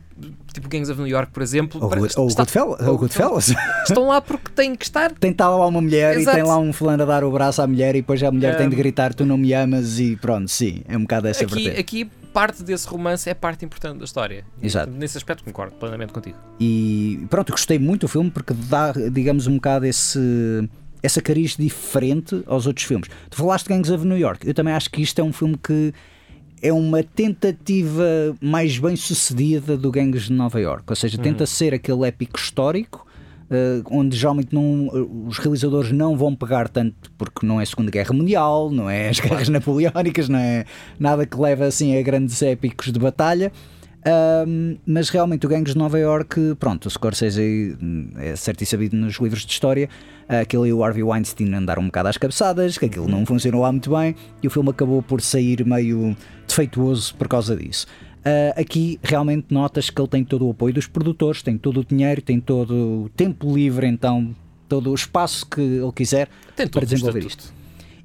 tipo Gangs of New York, por exemplo. Ou, parece, ou, está, Goodfellas, ou Goodfellas. Estão lá porque têm que estar. Tem estar lá uma mulher Exato. e tem lá um fulano a dar o braço à mulher e depois a mulher um... tem de gritar tu não me amas e pronto, sim, é um bocado essa aqui, vertente. Aqui parte desse romance é parte importante da história. Exato. Nesse aspecto concordo plenamente contigo. E pronto, gostei muito do filme porque dá, digamos, um bocado esse essa cariz diferente aos outros filmes. Tu falaste de Gangs of New York. Eu também acho que isto é um filme que é uma tentativa mais bem sucedida do Gangs de Nova York. Ou seja, tenta uhum. ser aquele épico histórico onde geralmente não, uh, os realizadores não vão pegar tanto porque não é a Segunda Guerra Mundial, não é as guerras napoleónicas, não é nada que leva assim a grandes épicos de batalha. Uh, mas realmente o Gangs de Nova York, pronto, o Scorsese hum, é certo e sabido nos livros de história, aquele e o Harvey Weinstein andaram um bocado às cabeçadas, que aquilo não funcionou lá muito bem e o filme acabou por sair meio defeituoso por causa disso. Uh, aqui realmente notas que ele tem todo o apoio dos produtores, tem todo o dinheiro, tem todo o tempo livre, então todo o espaço que ele quiser para desenvolver isto.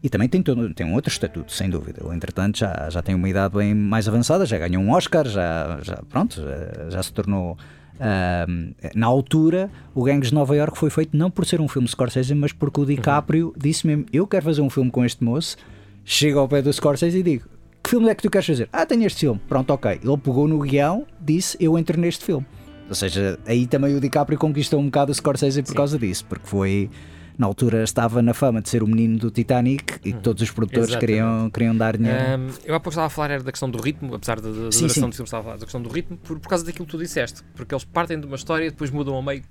E também tem, todo, tem um outro estatuto, sem dúvida. Ele, entretanto, já, já tem uma idade bem mais avançada, já ganhou um Oscar, já, já pronto, já, já se tornou. Uh, na altura, o Gangs de Nova York foi feito não por ser um filme Scorsese, mas porque o DiCaprio uhum. disse mesmo: Eu quero fazer um filme com este moço. Chego ao pé do Scorsese e digo: que filme é que tu queres fazer? Ah, tenho este filme. Pronto, ok. Ele pegou no guião, disse, eu entro neste filme. Ou seja, aí também o DiCaprio conquistou um bocado o Scorsese por Sim. causa disso, porque foi na altura estava na fama de ser o menino do Titanic e hum, todos os produtores queriam, queriam dar dinheiro. Um, eu há pouco estava a falar era da questão do ritmo, apesar da, da sim, duração sim. do filme, estava a falar da questão do ritmo, por, por causa daquilo que tu disseste, porque eles partem de uma história e depois mudam ao meio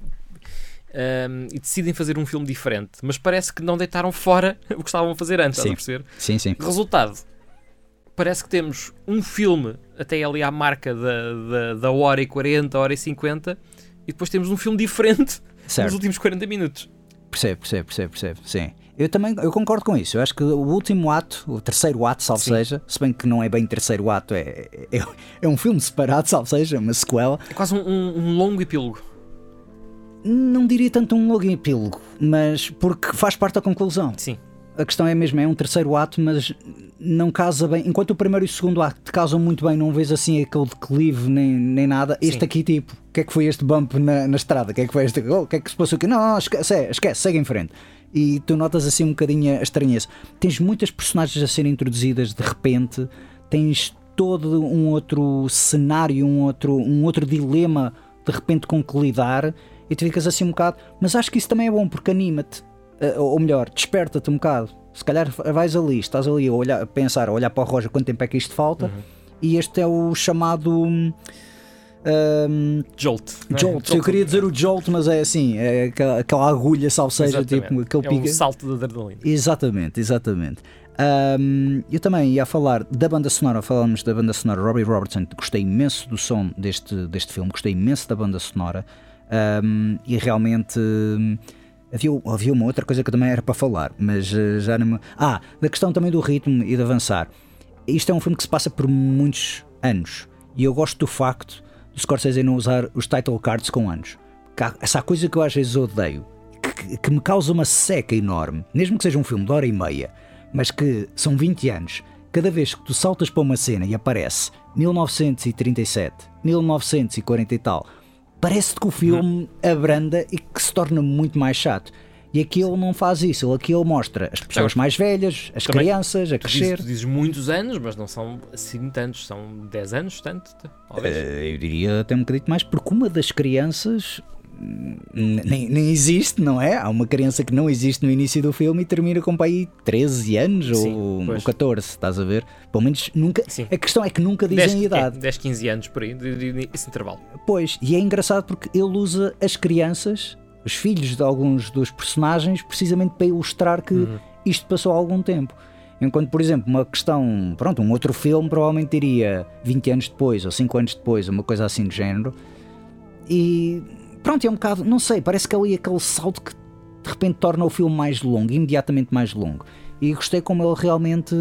um, e decidem fazer um filme diferente, mas parece que não deitaram fora o que estavam a fazer antes, sim. a perceber? Sim, sim. Resultado, parece que temos um filme até ali à marca da, da, da hora e 40, hora e 50, e depois temos um filme diferente certo. nos últimos 40 minutos. Percebe, percebe, percebe, percebe, sim. Eu também eu concordo com isso. Eu acho que o último ato, o terceiro ato, salvo sim. seja, se bem que não é bem terceiro ato, é, é, é um filme separado, salvo seja, uma sequela. É quase um, um, um longo epílogo. Não diria tanto um longo epílogo, mas porque faz parte da conclusão. Sim a questão é mesmo, é um terceiro ato, mas não casa bem. Enquanto o primeiro e o segundo ato casam muito bem, não vês assim aquele declive nem, nem nada. Este Sim. aqui, tipo, o que é que foi este bump na, na estrada? O que é que foi este? Oh, o que é que se passou aqui? Não, esquece, é, esquece, segue em frente. E tu notas assim um bocadinho a estranheza. Tens muitas personagens a serem introduzidas de repente, tens todo um outro cenário, um outro, um outro dilema de repente com que lidar e tu ficas assim um bocado. Mas acho que isso também é bom porque anima-te ou melhor, desperta-te um bocado. Se calhar vais ali, estás ali a, olhar, a pensar, a olhar para o Roger quanto tempo é que isto falta, uhum. e este é o chamado. Um, jolt. É? Jolt. Eu queria dizer o Jolt, mas é assim, é aquela, aquela agulha, salvo seja, tipo, aquele é pica. salto da adrenalina. Exatamente, exatamente. Um, eu também ia falar da banda sonora, falamos da banda sonora Robbie Robertson, gostei imenso do som deste, deste filme, gostei imenso da banda sonora um, e realmente Havia, havia uma outra coisa que também era para falar, mas uh, já não me... Ah, da questão também do ritmo e de avançar. Isto é um filme que se passa por muitos anos e eu gosto do facto do Scorsese não usar os title cards com anos. Essa coisa que eu às vezes odeio, que, que me causa uma seca enorme, mesmo que seja um filme de hora e meia, mas que são 20 anos. Cada vez que tu saltas para uma cena e aparece 1937, 1940 e tal, parece que o filme abranda e que se torna muito mais chato. E aqui ele não faz isso, ele aqui ele mostra as pessoas mais velhas, as Também, crianças a crescer. Tu dizes, tu dizes, muitos anos, mas não são assim tantos, são 10 anos, tanto? Uh, eu diria até um bocadinho mais, porque uma das crianças nem, nem existe, não é? Há uma criança que não existe no início do filme e termina com pai 13 anos Sim, ou, pois. ou 14, estás a ver? Pelo menos nunca. Sim. A questão é que nunca 10, dizem a idade. é, 10, 15 anos por aí, esse intervalo. Pois, e é engraçado porque ele usa as crianças, os filhos de alguns dos personagens, precisamente para ilustrar que isto passou há algum tempo. Enquanto, por exemplo, uma questão, pronto, um outro filme provavelmente iria 20 anos depois ou 5 anos depois, uma coisa assim do género. E pronto, é um bocado, não sei, parece que é ali aquele salto que de repente torna o filme mais longo, imediatamente mais longo. E gostei como ele realmente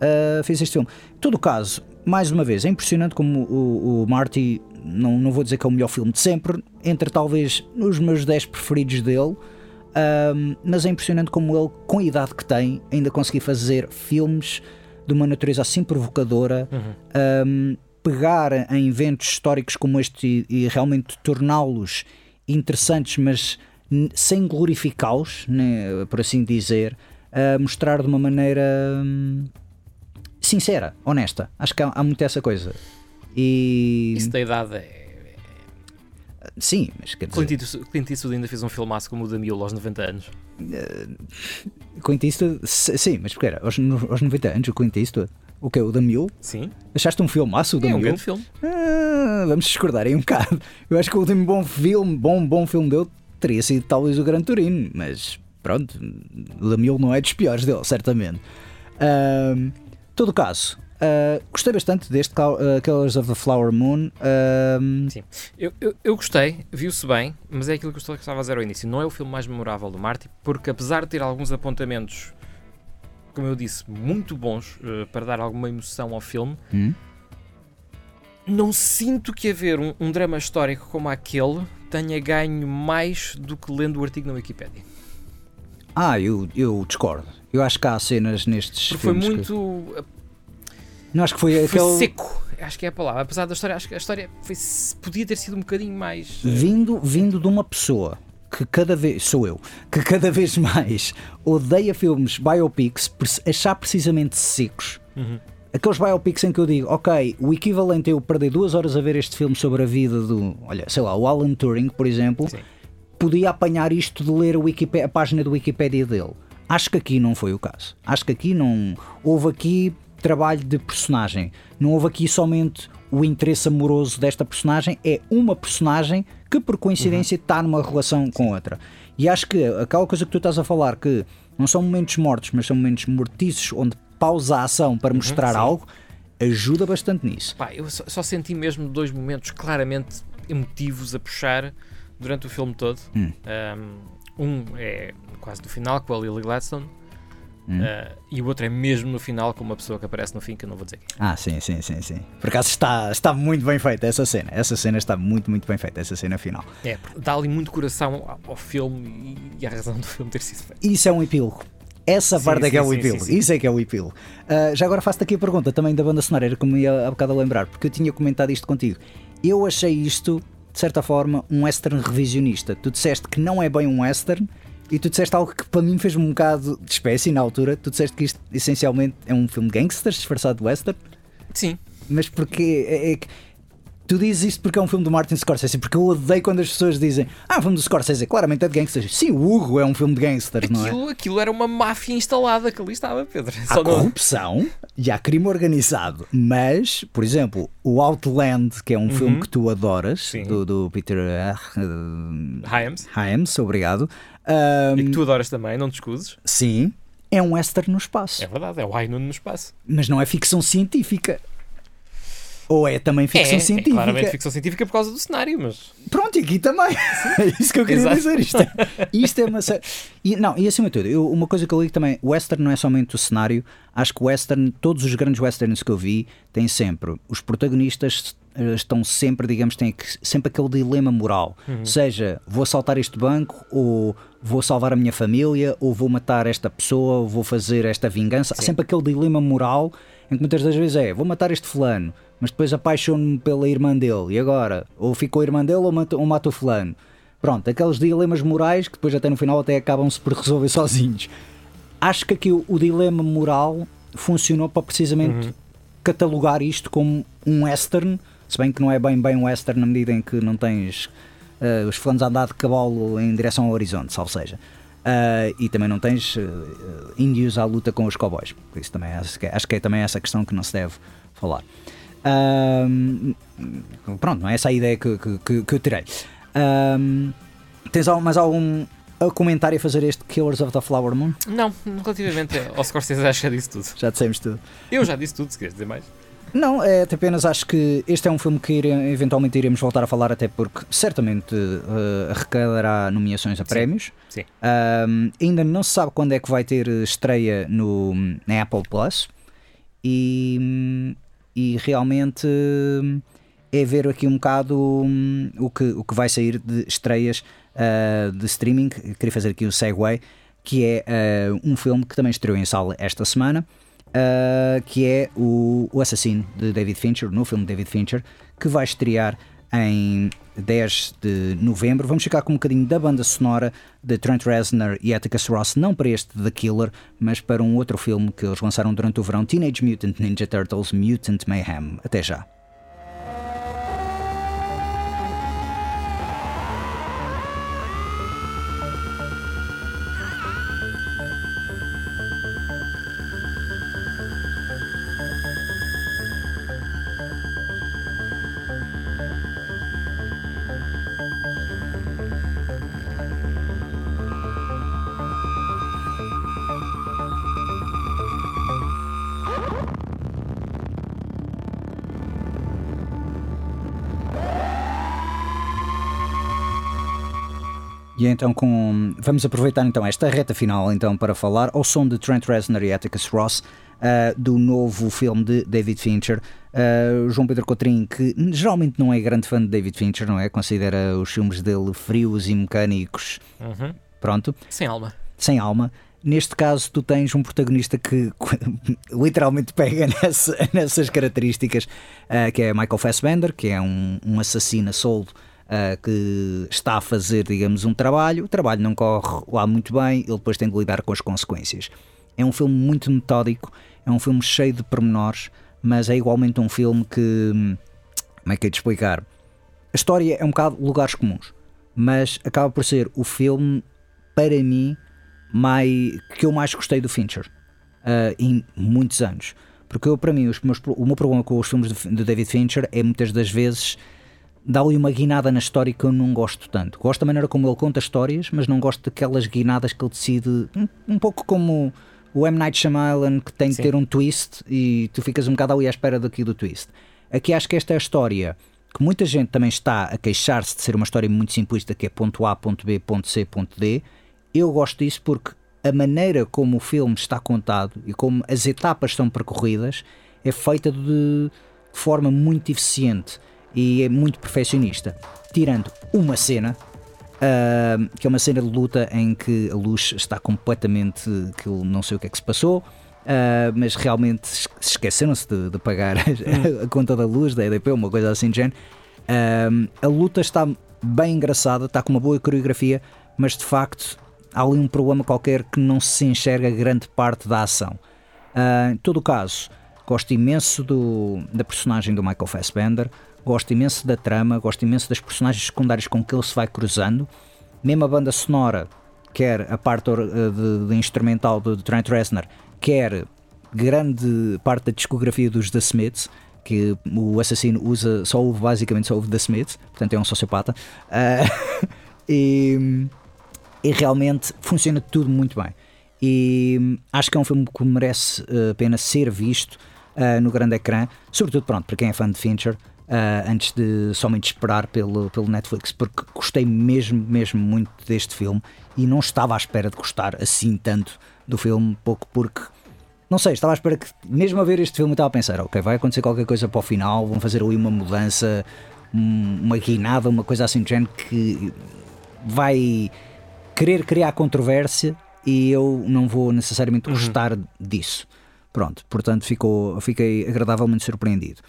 ah, fez este filme. Em todo o caso, mais uma vez, é impressionante como o, o Marty, não, não vou dizer que é o melhor filme de sempre, entre talvez os meus 10 preferidos dele, ahm, mas é impressionante como ele, com a idade que tem, ainda conseguiu fazer filmes de uma natureza assim provocadora, ahm, pegar em eventos históricos como este e, e realmente torná-los interessantes, mas sem glorificá-los, né, por assim dizer, a mostrar de uma maneira hum, sincera, honesta. Acho que há, há muito essa coisa. E Isso da idade é. sim, mas quer dizer, Clint Eastwood, Clint Eastwood ainda fez um filmaço como o da Mule aos 90 anos. Clint Eastwood, sim, mas porque era aos, aos 90 anos o Clint Eastwood, o que é o da Mule? Sim, Achaste um filmaço o da é um Mule? grande filme. Ah, vamos discordar aí um bocado. Eu acho que o último bom filme, bom, bom filme dele teria sido talvez o Gran Turino, mas pronto, o Lamil não é dos piores dele, certamente. Ahm, todo caso, ah, gostei bastante deste Col- ah, Killers of the Flower Moon. Ahm, Sim. Eu, eu, eu gostei, viu-se bem, mas é aquilo que eu estava a dizer ao início. Não é o filme mais memorável do Marty, porque apesar de ter alguns apontamentos, como eu disse, muito bons eh, para dar alguma emoção ao filme, Hum? não sinto que haver um, um drama histórico como aquele tenha ganho mais do que lendo o artigo na Wikipédia. Ah, eu, eu discordo. Eu acho que há cenas nestes Porque foi filmes que- muito. Não acho que foi, Foi aquele. seco, acho que é a palavra. Apesar da história, acho que a história foi- podia ter sido um bocadinho mais. eh, Vindo, vindo de uma pessoa que cada vez, sou eu, que cada vez mais odeia filmes biopics achar precisamente secos. Aqueles biopics em que eu digo, ok, o equivalente a eu perder duas horas a ver este filme sobre a vida do, olha, sei lá, o Alan Turing, por exemplo, Sim. podia apanhar isto de ler a, a página do Wikipédia dele. Acho que aqui não foi o caso. Acho que aqui não. Houve aqui trabalho de personagem. Não houve aqui somente o interesse amoroso desta personagem. É uma personagem que, por coincidência, está numa relação com outra. E acho que aquela coisa que tu estás a falar, que não são momentos mortos, mas são momentos mortiços, onde pausa a ação para mostrar sim. algo, ajuda bastante nisso. Pá, eu só, só senti mesmo dois momentos claramente emotivos a puxar durante o filme todo. Hum. Um, um é quase no final com a Lily Gladstone. Hum. uh, e o outro é mesmo no final com uma pessoa que aparece no fim que eu não vou dizer quem. Ah, sim, sim, sim, sim. Por acaso está, está muito bem feita essa cena. Essa cena está muito, muito bem feita, essa cena final. É, dá ali muito coração ao, ao filme e, a razão do filme ter sido feito. Isso é um epílogo. Essa Sim, parte é que é sim, o sim, epílogo. sim, sim. Isso é que é o epílogo. Ah, já agora faço-te aqui a pergunta também da banda sonora, era como ia há bocado a lembrar, porque eu tinha comentado isto contigo. Eu achei isto, de certa forma, um western revisionista. Tu disseste que não é bem um western e tu disseste algo que para mim fez um bocado de espécie na altura. Tu disseste que isto essencialmente é um filme de gangsters disfarçado de western, Sim, mas porque é, é que. Tu dizes isto porque é um filme do Martin Scorsese, porque eu odeio quando as pessoas dizem Ah, filme do Scorsese, claramente é de gangsters. Sim, o Hugo é um filme de gangsters, não é? aquilo, aquilo era uma máfia instalada que ali estava, Pedro. Há Só não- corrupção e há crime organizado, mas, por exemplo, o Outland, que é um filme que tu adoras, do, do Peter uh, Hyams, Hyams, obrigado. Um, e que tu adoras também, não te escuses. Sim, é um western no espaço, É verdade, é o Ainun no espaço. mas não é ficção científica. Ou é também ficção é, é científica? claramente ficção científica por causa do cenário, mas Pronto, e aqui também. É isso que eu queria Exato. dizer. Isto é, isto é uma série. E, não, e acima de tudo, eu- uma coisa que eu ligo também: o western não é somente o cenário. Acho que o western, todos os grandes westerns que eu vi, têm sempre. Os protagonistas eh, estão sempre, digamos, têm que- sempre aquele dilema moral. Seja, vou assaltar este banco, ou vou salvar a minha família, ou vou matar esta pessoa, ou vou fazer esta vingança. Há sempre aquele dilema moral em que muitas das vezes é: vou matar este fulano mas depois apaixono-me pela irmã dele, e agora? Ou ficou a irmã dele ou mato, ou mato o fulano. Pronto, aqueles dilemas morais que depois até no final até acabam-se por resolver sozinhos. Acho que aqui o, o dilema moral funcionou para precisamente catalogar isto como um western, se bem que não é bem bem um western na medida em que não tens uh, os fulanos a andar de cavalo em direção ao horizonte, salvo seja. Uh, e também não tens uh, índios à luta com os cowboys. Por isso também acho que, acho que é também essa questão que não se deve falar. Uh, pronto, não é essa a ideia que, que, que eu tirei. tens mais algum comentário a fazer este Killers of the Flower Moon? Não, relativamente ao Scorsese acho que já disse tudo. Já dissemos tudo. Eu já disse tudo, se queres dizer mais. Não, é apenas acho que este é um filme que eventualmente iremos voltar a falar, até porque certamente uh, arrecadará nomeações a prémios. Sim. Um, ainda não se sabe quando é que vai ter estreia no, na Apple Plus e, e realmente é ver aqui um bocado um, o, que, o que vai sair de estreias uh, de streaming. Queria fazer aqui o segue, que é uh, um filme que também estreou em sala esta semana uh, que é o, o Assassino de David Fincher, no filme de David Fincher, que vai estrear em 10 de novembro. Vamos ficar com um bocadinho da banda sonora de Trent Reznor e Atticus Ross, não para este The Killer, mas para um outro filme que eles lançaram durante o verão, Teenage Mutant Ninja Turtles Mutant Mayhem. Até já. E então com vamos aproveitar então esta reta final então para falar ao som de Trent Reznor e Atticus Ross uh, do novo filme de David Fincher. Uh, João Pedro Cotrim, que geralmente não é grande fã de David Fincher, não é? Considera os filmes dele frios e mecânicos. Uhum. Pronto. Sem alma. Sem alma. Neste caso, tu tens um protagonista que literalmente pega nessa, nessas características, uh, que é Michael Fassbender, que é um, um assassino solto uh, que está a fazer, digamos, um trabalho, o trabalho não corre lá muito bem, ele depois tem de lidar com as consequências. É um filme muito metódico, é um filme cheio de pormenores, mas é igualmente um filme que. Como é que é de explicar? A história é um bocado lugares comuns, mas acaba por ser o filme, para mim, mais, que eu mais gostei do Fincher uh, em muitos anos. Porque eu, para mim, meus, o meu problema com os filmes de, de David Fincher é muitas das vezes dá-lhe uma guinada na história que eu não gosto tanto. Gosto da maneira como ele conta histórias, mas não gosto daquelas guinadas que ele decide, um, um pouco como o M. Night Shyamalan, que tem Sim. de ter um twist e tu ficas um bocado ali à espera daqui do twist. Aqui acho que esta é a história que muita gente também está a queixar-se de ser uma história muito simplista, que é ponto A, ponto B, ponto C, ponto D. Eu gosto disso porque a maneira como o filme está contado e como as etapas são percorridas é feita de forma muito eficiente e é muito perfeccionista. Tirando uma cena, uh, que é uma cena de luta em que a luz está completamente. que eu não sei o que é que se passou. Uh, mas realmente esqueceram-se de, de, pagar a, conta da luz da EDP, uma coisa assim de género. Uh, a luta está bem engraçada, está com uma boa coreografia, mas de facto há ali um problema qualquer que não se enxerga grande parte da ação. Uh, em todo o caso, gosto imenso do, da personagem do Michael Fassbender, gosto imenso da trama, gosto imenso das personagens secundárias com que ele se vai cruzando, mesmo a banda sonora, quer a parte de, de instrumental de Trent Reznor, quer grande parte da discografia dos The Smiths, que o assassino usa, só ouve basicamente só ouve The Smiths, portanto é um sociopata, uh, e, e realmente funciona tudo muito bem. E acho que é um filme que merece a pena ser visto uh, no grande ecrã, sobretudo pronto, para quem é fã de Fincher, Uh, antes de somente esperar pelo, pelo Netflix, porque gostei mesmo, mesmo muito deste filme e não estava à espera de gostar assim tanto do filme, pouco porque. Não sei, estava à espera que, mesmo a ver este filme, estava a pensar: ok, vai acontecer qualquer coisa para o final, vão fazer ali uma mudança, uma guinada, uma coisa assim do género que vai querer criar controvérsia e eu não vou necessariamente uhum. gostar disso. Pronto, portanto ficou, fiquei agradavelmente surpreendido.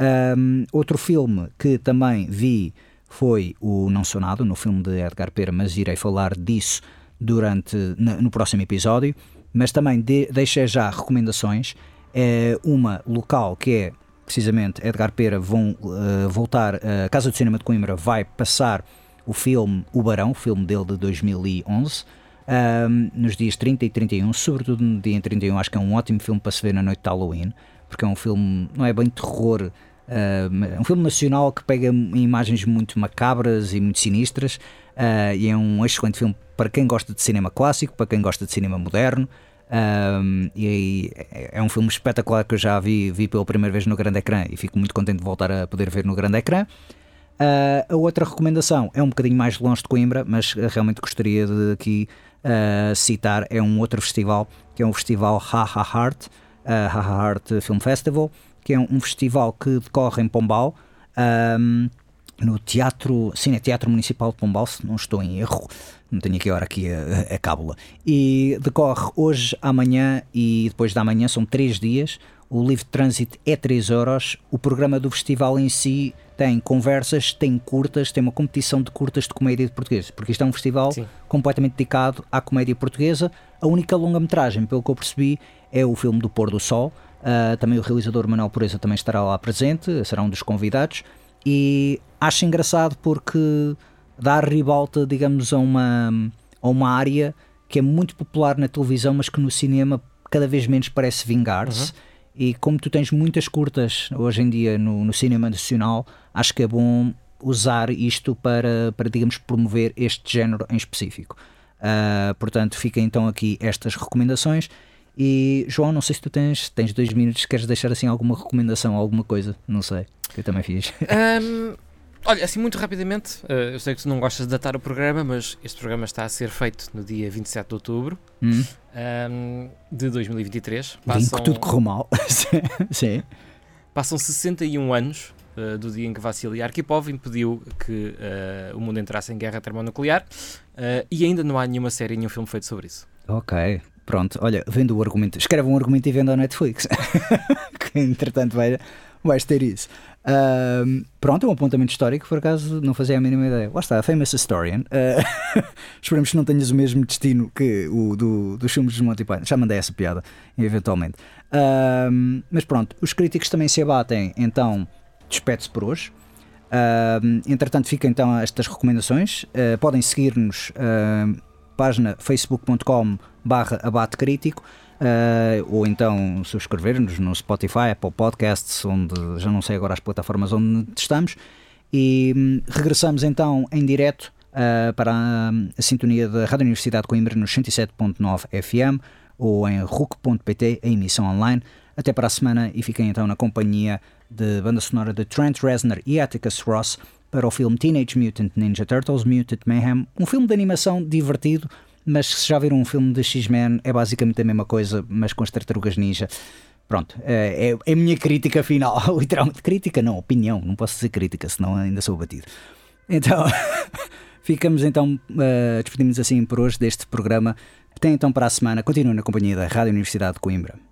Um, outro filme que também vi foi o Não Sou Nada, no filme de Edgar Pera, mas irei falar disso durante no próximo episódio. Mas também de, deixei já recomendações. É uma local que é precisamente Edgar Pera vão uh, voltar, a Casa do Cinema de Coimbra vai passar o filme O Barão, filme dele de 2011. Um, nos dias 30 e 31, sobretudo no dia 31, acho que é um ótimo filme para se ver na noite de Halloween, porque é um filme, não é bem terror, é um filme nacional que pega imagens muito macabras e muito sinistras, uh, e é um excelente filme para quem gosta de cinema clássico, para quem gosta de cinema moderno. Um, e é um filme espetacular que eu já vi, vi pela primeira vez no grande ecrã e fico muito contente de voltar a poder ver no grande ecrã. Uh, a outra recomendação é um bocadinho mais longe de Coimbra, mas realmente gostaria de aqui uh, citar. É um outro festival, que é um festival Ha Ha Heart, uh, Ha Heart Film Festival, que é um festival que decorre em Pombal. Um, no Teatro, sim, é Teatro Municipal de Pombal, se não estou em erro, não tenho aqui a hora aqui a, a, cábula. E decorre hoje, amanhã e depois da manhã, são três dias. O livre de trânsito é 3 euros. O programa do festival em si tem conversas, tem curtas, tem uma competição de curtas de comédia de português, porque isto é um festival Sim. completamente dedicado à comédia portuguesa. A única longa-metragem, pelo que eu percebi, é o filme do Pôr do Sol. Uh, também o realizador Manuel Pureza também estará lá presente, será um dos convidados. E acho engraçado porque dá ribalta, digamos, a uma, a uma área que é muito popular na televisão, mas que no cinema cada vez menos parece vingar-se. Uhum. E como tu tens muitas curtas hoje em dia no, no cinema nacional, acho que é bom usar isto para, para digamos, promover este género em específico. Uh, portanto, fica então aqui estas recomendações. E João, não sei se tu tens, tens dois minutos, queres deixar assim alguma recomendação, alguma coisa? Não sei, que eu também fiz. Um, olha, assim muito rapidamente, uh, eu sei que tu não gostas de datar o programa, mas este programa está a ser feito no dia 27 de outubro hum. um, de 2023. Passam, que tudo correu mal. Sim. Passam 61 anos uh, do dia em que Vassili Arkhipov impediu que uh, o mundo entrasse em guerra termonuclear e ainda não há nenhuma série, nenhum filme feito sobre isso. Ok, Pronto, olha, vendo o argumento, escreve um argumento e vende ao Netflix. que entretanto vai, vais ter isso. Uh, pronto, é um apontamento histórico, por acaso não fazia a mínima ideia. Lá está, a Famous Historian. Uh, esperemos que não tenhas o mesmo destino que o do, dos filmes de Monty Python. Já mandei essa piada, eventualmente. Uh, mas pronto, os críticos também se abatem, então despede-se por hoje. Entretanto, ficam então estas recomendações. Uh, podem seguir-nos uh, página facebook.com barra abate crítico uh, ou então subscrever-nos no Spotify, Apple Podcasts, onde já não sei agora as plataformas onde estamos e hum, regressamos então em direto uh, para a, a, sintonia da Rádio Universidade de Coimbra nos 107.9 FM ou em RUC.pt, a emissão online. Até para a semana e fiquem então na companhia de banda sonora de Trent Reznor e Atticus Ross para o filme Teenage Mutant Ninja Turtles Mutant Mayhem, um filme de animação divertido, mas se já viram um filme de X-Men é basicamente a mesma coisa, mas com as tartarugas ninja. Pronto, é, é, é a minha crítica final, literalmente crítica, não, opinião, não posso dizer crítica, senão ainda sou batido. Então, ficamos então, uh, despedimos assim por hoje deste programa. Até então para a semana, continuem na companhia da Rádio Universidade de Coimbra.